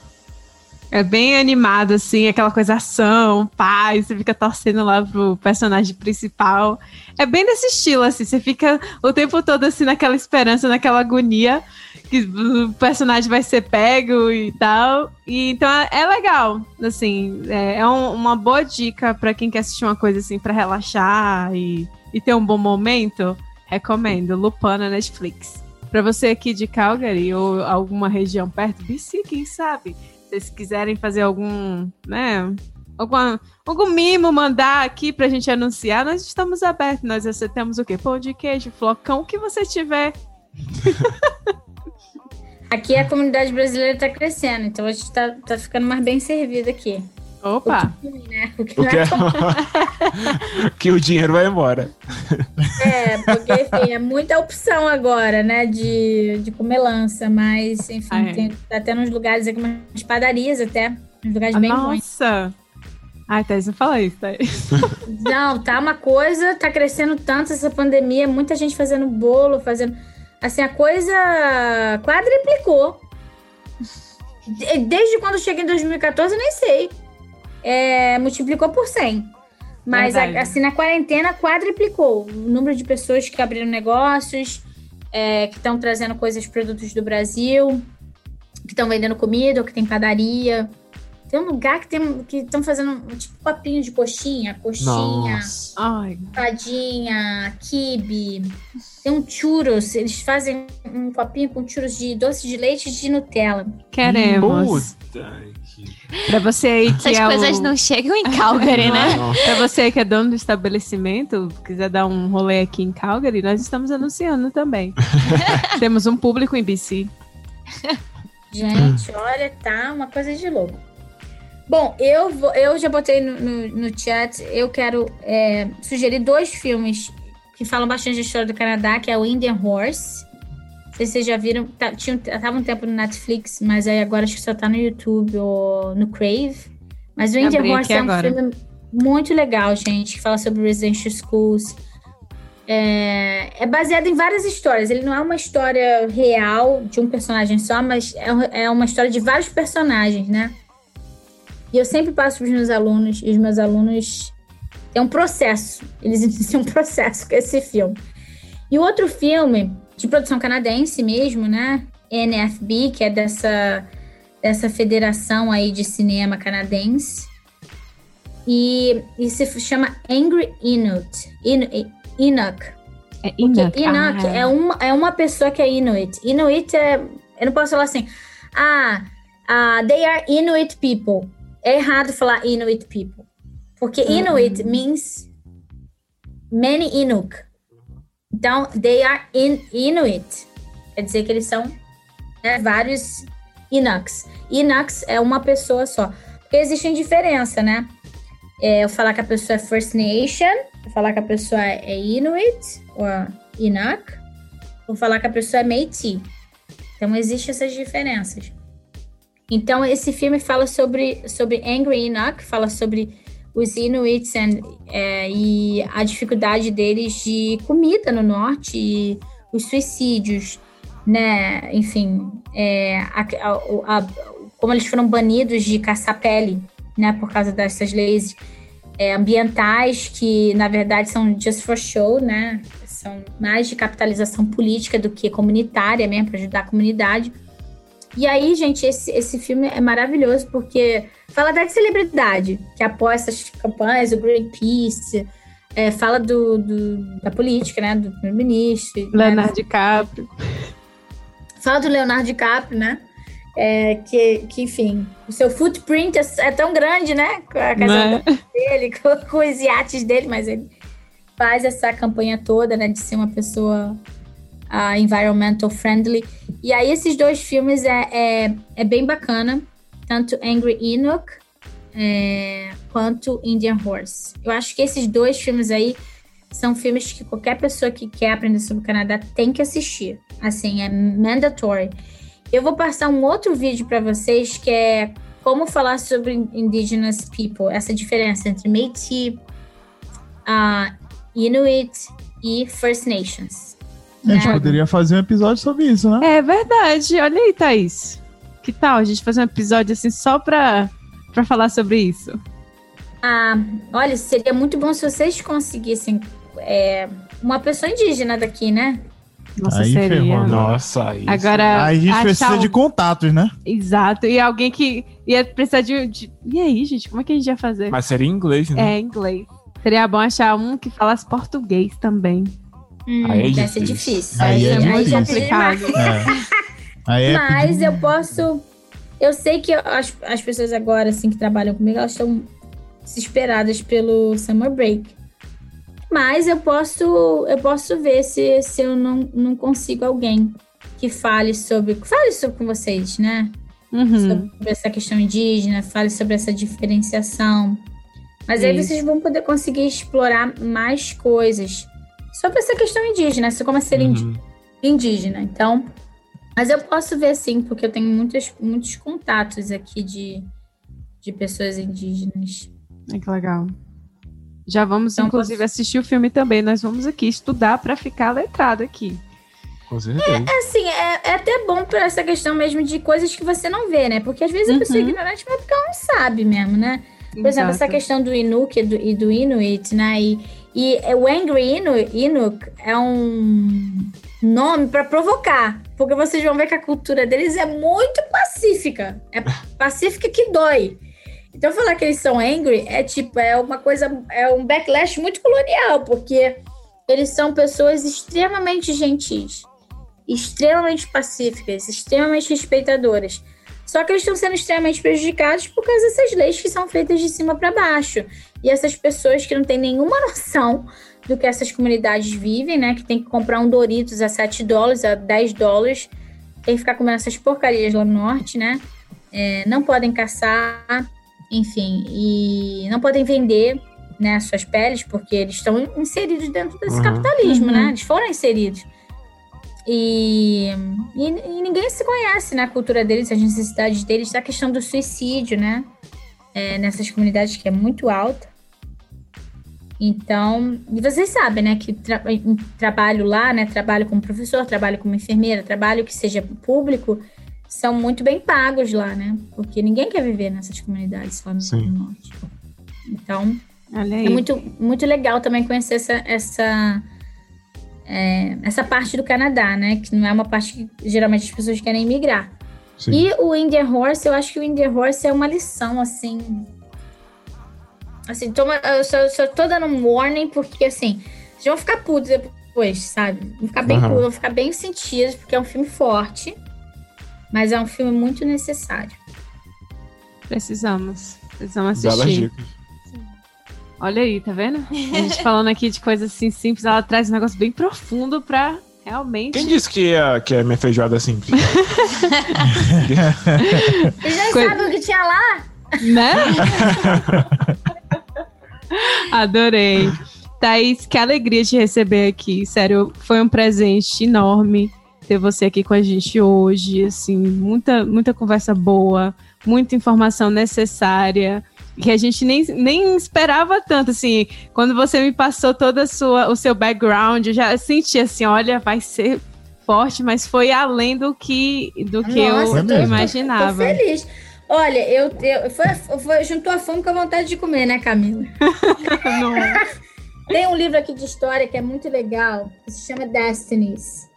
É bem animado, assim, aquela coisa ação, paz, você fica torcendo lá pro personagem principal. É bem desse estilo, assim, você fica o tempo todo, assim, naquela esperança, naquela agonia que o personagem vai ser pego e tal. E, então é, é legal, assim, é, é um, uma boa dica para quem quer assistir uma coisa, assim, para relaxar e, e ter um bom momento. Recomendo, Lupin na Netflix. Para você aqui de Calgary ou alguma região perto, BC, quem sabe? Vocês quiserem fazer algum, né, alguma, algum mimo, mandar aqui pra gente anunciar, nós estamos abertos. Nós aceitamos o quê? Pão de queijo, flocão, o que você tiver. Aqui a comunidade brasileira está crescendo, então a gente está tá ficando mais bem servido aqui. Opa! O que, né? o que, o que, é... que o dinheiro vai embora. É, porque, enfim, é muita opção agora, né, de, de comer lança, mas, enfim, ah, é. tem, tá tendo uns lugares aqui, umas padarias até, uns lugares bem Nossa. bons. Nossa! Ai, Thais, não fala isso, Thais. Não, tá uma coisa, tá crescendo tanto essa pandemia, muita gente fazendo bolo, fazendo... Assim, a coisa quadriplicou. Desde quando eu cheguei em 2014, eu nem sei é, multiplicou por 100. Mas, a, assim, na quarentena, quadriplicou o número de pessoas que abriram negócios, é, que estão trazendo coisas, produtos do Brasil, que estão vendendo comida, ou que tem padaria. Tem um lugar que tem que estão fazendo um tipo papinho de coxinha, coxinha, padinha, kibe. Tem um churros, eles fazem um papinho com churros de doce de leite e de Nutella. Queremos. Puta Pra você aí que Essas é coisas o... não chegam em Calgary, né? pra você que é dono do estabelecimento, quiser dar um rolê aqui em Calgary, nós estamos anunciando também. Temos um público em BC. Gente, olha, tá uma coisa de louco. Bom, eu, vou, eu já botei no, no, no chat, eu quero é, sugerir dois filmes que falam bastante da história do Canadá, que é o Indian Horse sei se vocês já viram, tá, tinha, tava um tempo no Netflix, mas aí agora acho que só tá no YouTube ou no Crave. Mas o Indian Horse é um agora. filme muito legal, gente, que fala sobre residential schools. É, é, baseado em várias histórias. Ele não é uma história real de um personagem só, mas é, é uma história de vários personagens, né? E eu sempre passo para os meus alunos, e os meus alunos é um processo. Eles iniciam um processo com esse filme. E o outro filme de produção canadense mesmo, né? NFB, que é dessa, dessa federação aí de cinema canadense. E, e se chama Angry Inuit. In, Inuk. É Inuk. Inuk ah, é. uma, é uma pessoa que é Inuit. Inuit é. Eu não posso falar assim. Ah, uh, they are Inuit people. É errado falar Inuit people. Porque uhum. Inuit means many Inuk. Então, they are in Inuit. Quer dizer que eles são né, vários Inuks. Inuks é uma pessoa só. Porque existem diferença, né? É, eu falar que a pessoa é First Nation, falar que a pessoa é Inuit, ou Inuk, ou falar que a pessoa é Métis. Então, existem essas diferenças. Então, esse filme fala sobre, sobre Angry Inuk, fala sobre os Inuits and, é, e a dificuldade deles de comida no norte, e os suicídios, né? Enfim, é, a, a, a, como eles foram banidos de caçar pele, né? Por causa dessas leis é, ambientais que, na verdade, são just for show, né? São mais de capitalização política do que comunitária mesmo, para ajudar a comunidade. E aí, gente, esse, esse filme é maravilhoso porque fala até de celebridade, que apoia essas campanhas, o Greenpeace, é, fala do, do, da política, né? Do primeiro-ministro. Né? Leonardo né? DiCaprio. Fala do Leonardo DiCaprio, né? É, que, que, enfim, o seu footprint é, é tão grande, né? Com a casa é? dele, com, com, os iates dele, mas ele, faz essa campanha toda, né, de ser uma pessoa uh, environmental friendly. E aí esses dois filmes é, é, é bem bacana, tanto Angry Enoch é, quanto Indian Horse. Eu acho que esses dois filmes aí são filmes que qualquer pessoa que quer aprender sobre o Canadá tem que assistir. Assim, é mandatory. Eu vou passar um outro vídeo para vocês que é como falar sobre Indigenous People, essa diferença entre Métis, uh, Inuit e First Nations. A gente né? poderia fazer um episódio sobre isso, né? É verdade. Olha aí, Thaís. Que tal a gente fazer um episódio assim só pra, pra falar sobre isso? Ah, olha, seria muito bom se vocês conseguissem é, uma pessoa indígena daqui, né? Nossa, aí seria. Ferrou, Nossa, aí. Agora. Aí a gente precisa um... de contatos, né? Exato. E alguém que ia precisar de, de, E aí, gente, como é que a gente ia fazer? Mas seria em inglês, né? É, inglês. Seria bom achar um que falasse português também. Hum, aí é deve ser difícil. Aí, é, aí é complicado. É. é Mas eu posso. Eu sei que as, as pessoas agora, assim, que trabalham comigo, elas estão desesperadas pelo summer break. Mas eu posso, eu posso ver se, se eu não, não consigo alguém que fale sobre. Fale sobre com vocês, né? Uhum. Sobre essa questão indígena, fale sobre essa diferenciação. Mas Isso. aí vocês vão poder conseguir explorar mais coisas sobre essa questão indígena, como é ser uhum. indígena. Então, mas eu posso ver sim, porque eu tenho muitos, muitos contatos aqui de, de pessoas indígenas. É que legal. Já vamos, então, inclusive, posso... assistir o filme também. Nós vamos aqui estudar para ficar letrado aqui. Com certeza. É, assim, é, é, até bom por essa questão mesmo de coisas que você não vê, né? Porque às vezes a pessoa é uhum. ignorante, mas porque ela não sabe mesmo, né? Por Exato. exemplo, essa questão do Inuk e do, e do Inuit, né? E, e o Angry Inuk, Inuk é um nome para provocar. Porque vocês vão ver que a cultura deles é muito pacífica. É pacífica que dói. Então falar que eles são angry é tipo, é uma coisa, é um backlash muito colonial, porque eles são pessoas extremamente gentis, extremamente pacíficas, extremamente respeitadoras. Só que eles estão sendo extremamente prejudicados por causa dessas leis que são feitas de cima para baixo. E essas pessoas que não têm nenhuma noção do que essas comunidades vivem, né? Que tem que comprar um Doritos a 7 dólares, a 10 dólares, tem que ficar comendo essas porcarias lá no norte, né? É, não podem caçar, enfim, e não podem vender né, suas peles, porque eles estão inseridos dentro desse uhum. capitalismo, né? uhum. né? Eles foram inseridos. E, e, e, ninguém se conhece na né, cultura deles, as necessidades deles, a questão do suicídio, né? É, nessas comunidades que é muito alta. Então, e vocês sabem, né, que tra trabalho lá, né, trabalho como professor, trabalho como enfermeira, trabalho que seja público, são muito bem pagos lá, né? Porque ninguém quer viver nessas comunidades lá no, no norte. Então, é muito, muito legal também conhecer essa, essa, é, essa parte do Canadá, né? Que não é uma parte que geralmente as pessoas querem migrar. Sim. E o Indian Horse, eu acho que o Indian Horse é uma lição, assim. Assim, toma, eu só, só tô dando um warning, porque assim, vocês vão ficar putos depois, sabe? Vão ficar bem uhum. putos, vão ficar bem sentidos, porque é um filme forte. Mas é um filme muito necessário. Precisamos. Precisamos assistir. Olha aí, tá vendo? A gente falando aqui de coisas assim simples, ela traz um negócio bem profundo pra realmente. Quem disse que é, que é minha feijoada simples? Vocês já Co... sabem o que tinha lá? Né? Adorei. Thaís, que alegria de receber aqui. Sério, foi um presente enorme ter você aqui com a gente hoje, assim, muita, muita conversa boa, muita informação necessária, que a gente nem, nem esperava tanto, assim, quando você me passou todo a sua, o seu background, eu já senti assim, olha, vai ser forte, mas foi além do que, do que Nossa, eu tô, imaginava. Tô, tô feliz. Olha, eu, eu foi, foi, juntou a fome com a vontade de comer, né, Camila? Tem um livro aqui de história que é muito legal, que se chama Destinies.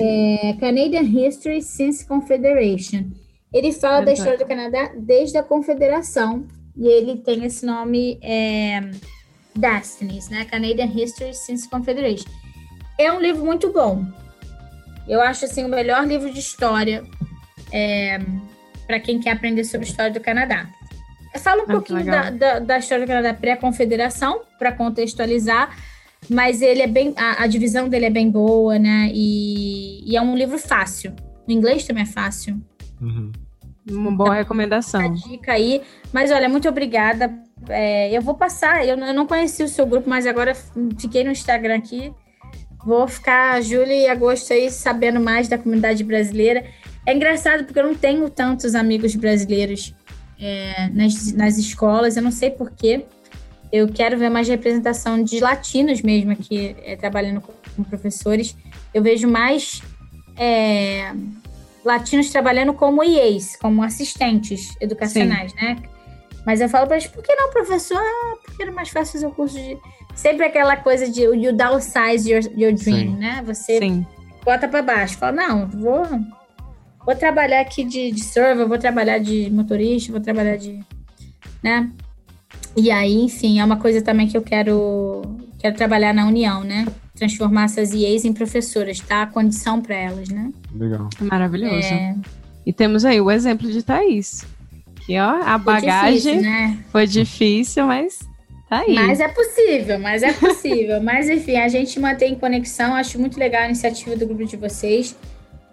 É, Canadian History Since Confederation. Ele fala da história do Canadá desde a Confederação e ele tem esse nome é, Destinies, né? Canadian History Since Confederation. É um livro muito bom. Eu acho assim o melhor livro de história é, para quem quer aprender sobre a história do Canadá. Fala um ah, pouquinho da, da, da, história do Canadá pré-confederação, para contextualizar, mas ele é bem. A, a divisão dele é bem boa, né? E, e, é um livro fácil. O inglês também é fácil. Uhum. Uma boa recomendação. dica aí. Mas olha, muito obrigada. É, eu vou passar. Eu, eu não conheci o seu grupo, mas agora fiquei no Instagram aqui. Vou ficar julho e agosto aí sabendo mais da comunidade brasileira. É engraçado porque eu não tenho tantos amigos brasileiros é, nas, nas escolas, eu não sei porquê. Eu quero ver mais representação de latinos mesmo aqui, é, trabalhando com, com, professores. Eu vejo mais é, latinos trabalhando como IEs, como assistentes educacionais, Sim. né? Mas eu falo para eles, por que não, professor? Ah, porque era mais fácil fazer o curso de. Sempre aquela coisa de you downsize your, your dream, Sim. né? Você Sim. bota para baixo. Fala, não, vou, vou trabalhar aqui de, de server, vou trabalhar de motorista, vou trabalhar de. né? E aí, enfim, é uma coisa também que eu quero, quero trabalhar na União, né? Transformar essas IAs em professoras, tá? A condição para elas, né? Legal. Maravilhoso. É... E temos aí o exemplo de Thaís. Que, ó, a foi bagagem difícil, né? foi difícil, mas tá aí. Mas é possível, mas é possível. mas, enfim, a gente mantém conexão. Acho muito legal a iniciativa do grupo de vocês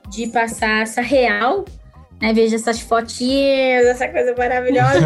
de passar essa real né, vejo essas fotinhas, essa coisa maravilhosa.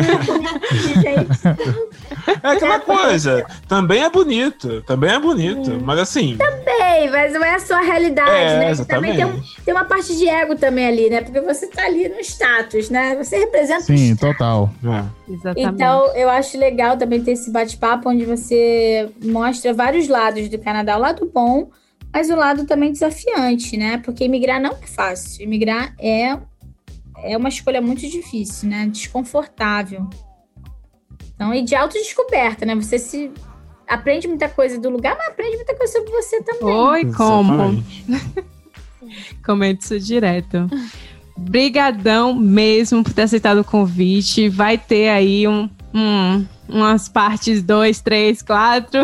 é aquela coisa. Também é bonito. Também é bonito. Hum. Mas assim. Também, mas não é a sua realidade, é, né? Também tem, tem, uma parte de ego também ali, né? Porque você tá ali no status, né? Você representa Sim, total. É. Exatamente. Então, eu acho legal também ter esse bate-papo onde você mostra vários lados do Canadá. O lado bom, mas o lado também desafiante, né? Porque imigrar não é fácil. Imigrar é é uma escolha muito difícil, né? Desconfortável. Então, e de autodescoberta, né? Você se aprende muita coisa do lugar, mas aprende muita coisa sobre você também. Oi, como? Comente isso direto. Brigadão mesmo por ter aceitado o convite. Vai ter aí um, um umas partes 2, 3, 4.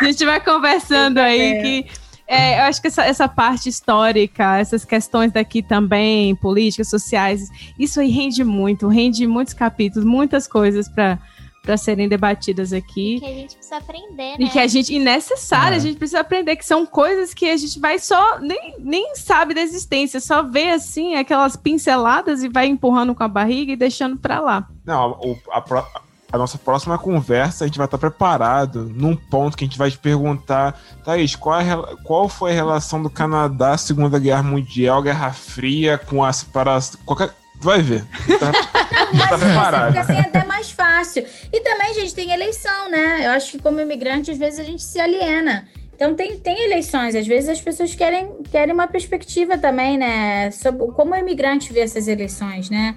A gente vai conversando aí que é, eu acho que essa, essa parte histórica, essas questões daqui também, políticas, sociais, isso aí rende muito, rende muitos capítulos, muitas coisas para para serem debatidas aqui. Que a gente precisa aprender, né? E que a gente, e necessário, é. a gente precisa aprender, que são coisas que a gente vai só, nem, nem sabe da existência, só vê assim, aquelas pinceladas e vai empurrando com a barriga e deixando para lá. Não, o, a, a nossa próxima conversa, a gente vai estar preparado num ponto que a gente vai te perguntar, Thaís, qual, é, qual foi a relação do Canadá Segunda Guerra Mundial, Guerra Fria, com as para qualquer Vai ver. Tá, tá preparado. Fica assim até mais fácil. E também, gente, tem eleição, né? Eu acho que como imigrante, às vezes a gente se aliena. Então tem, tem eleições, às vezes as pessoas querem, querem uma perspectiva também, né? Sobre como o imigrante vê essas eleições, né?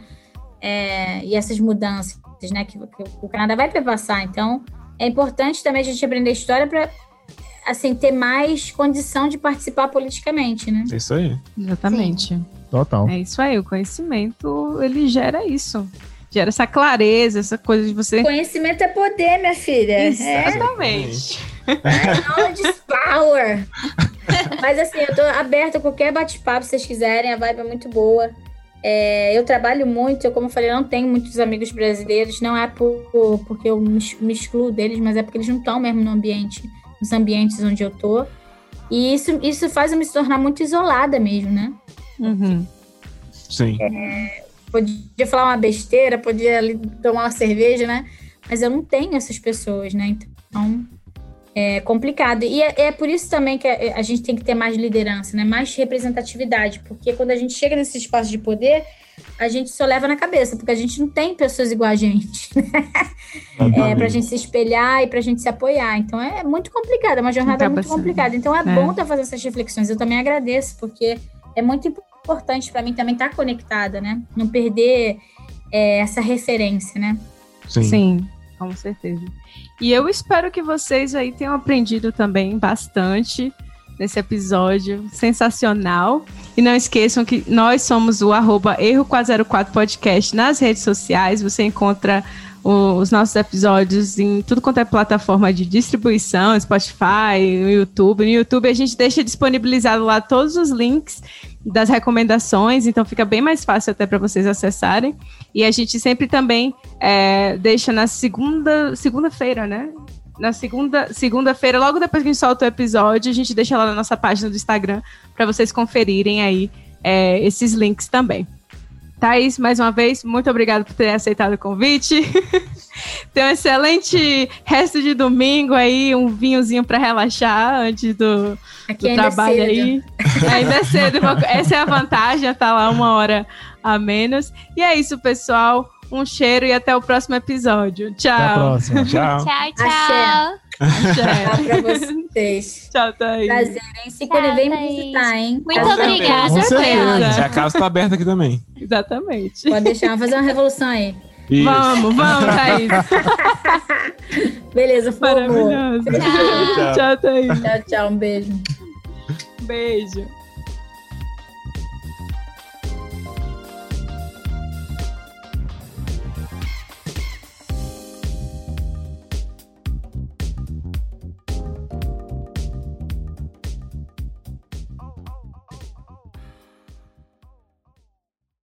É, e essas mudanças né, que, que o Canadá vai passar. Então, é importante também a gente aprender história para assim ter mais condição de participar politicamente, né? É isso aí. Exatamente. Sim. Total. É isso aí, o conhecimento, ele gera isso. Gera essa clareza, essa coisa de você. Conhecimento é poder, minha filha. É. Exatamente. É. Knowledge is power. Mas assim, eu tô aberta a qualquer bate-papo se vocês quiserem, a vibe é muito boa. É, eu trabalho muito, eu, como eu falei, não tenho muitos amigos brasileiros, não é por, porque eu me excluo deles, mas é porque eles não estão mesmo no ambiente, nos ambientes onde eu tô. E isso, isso faz eu me tornar muito isolada mesmo, né? Uhum. Sim. É, podia falar uma besteira, podia ali tomar uma cerveja, né? Mas eu não tenho essas pessoas, né? Então, é complicado. E é, é, por isso também que a, a, gente tem que ter mais liderança, né? mais representatividade, porque quando a gente chega nesse espaço de poder, a gente só leva na cabeça, porque a gente não tem pessoas igual a gente, né? é, para a gente se espelhar e para a gente se apoiar. Então é muito complicado, é uma jornada muito complicada. Então é, é. bom estar tá fazendo essas reflexões. Eu também agradeço, porque é muito importante para mim também estar tá conectada, né? Não perder é, essa referência, né? Sim. Sim, com certeza. E eu espero que vocês aí tenham aprendido também bastante nesse episódio sensacional. E não esqueçam que nós somos o arroba Erro404 Podcast nas redes sociais. Você encontra os nossos episódios em tudo quanto é plataforma de distribuição, Spotify, no YouTube. No YouTube a gente deixa disponibilizado lá todos os links das recomendações, então fica bem mais fácil até para vocês acessarem. E a gente sempre também é, deixa na segunda segunda-feira, né? na segunda, segunda-feira, logo depois que a gente solta o episódio, a gente deixa lá na nossa página do Instagram para vocês conferirem aí é, esses links também. Thaís, mais uma vez, muito obrigada por ter aceitado o convite. Tenha um excelente resto de domingo aí, um vinhozinho para relaxar antes do, do é trabalho é aí. Ainda é cedo. Essa é a vantagem, tá lá uma hora a menos. E é isso, pessoal. Um cheiro e até o próximo episódio. Tchau. Até a próxima. Tchau. tchau, tchau. Tchau pra vocês. Tchau, Thaís. Prazer, hein? Se quando vem me visitar, hein? Muito tá obrigada. Com certeza. A casa tá aberta aqui também. Exatamente. Pode deixar, vamos fazer uma revolução aí. Isso. Vamos, vamos, Thaís. Beleza, foi Maravilhoso. Tchau. tchau, Thaís. Tchau, tchau. Um beijo. Beijo.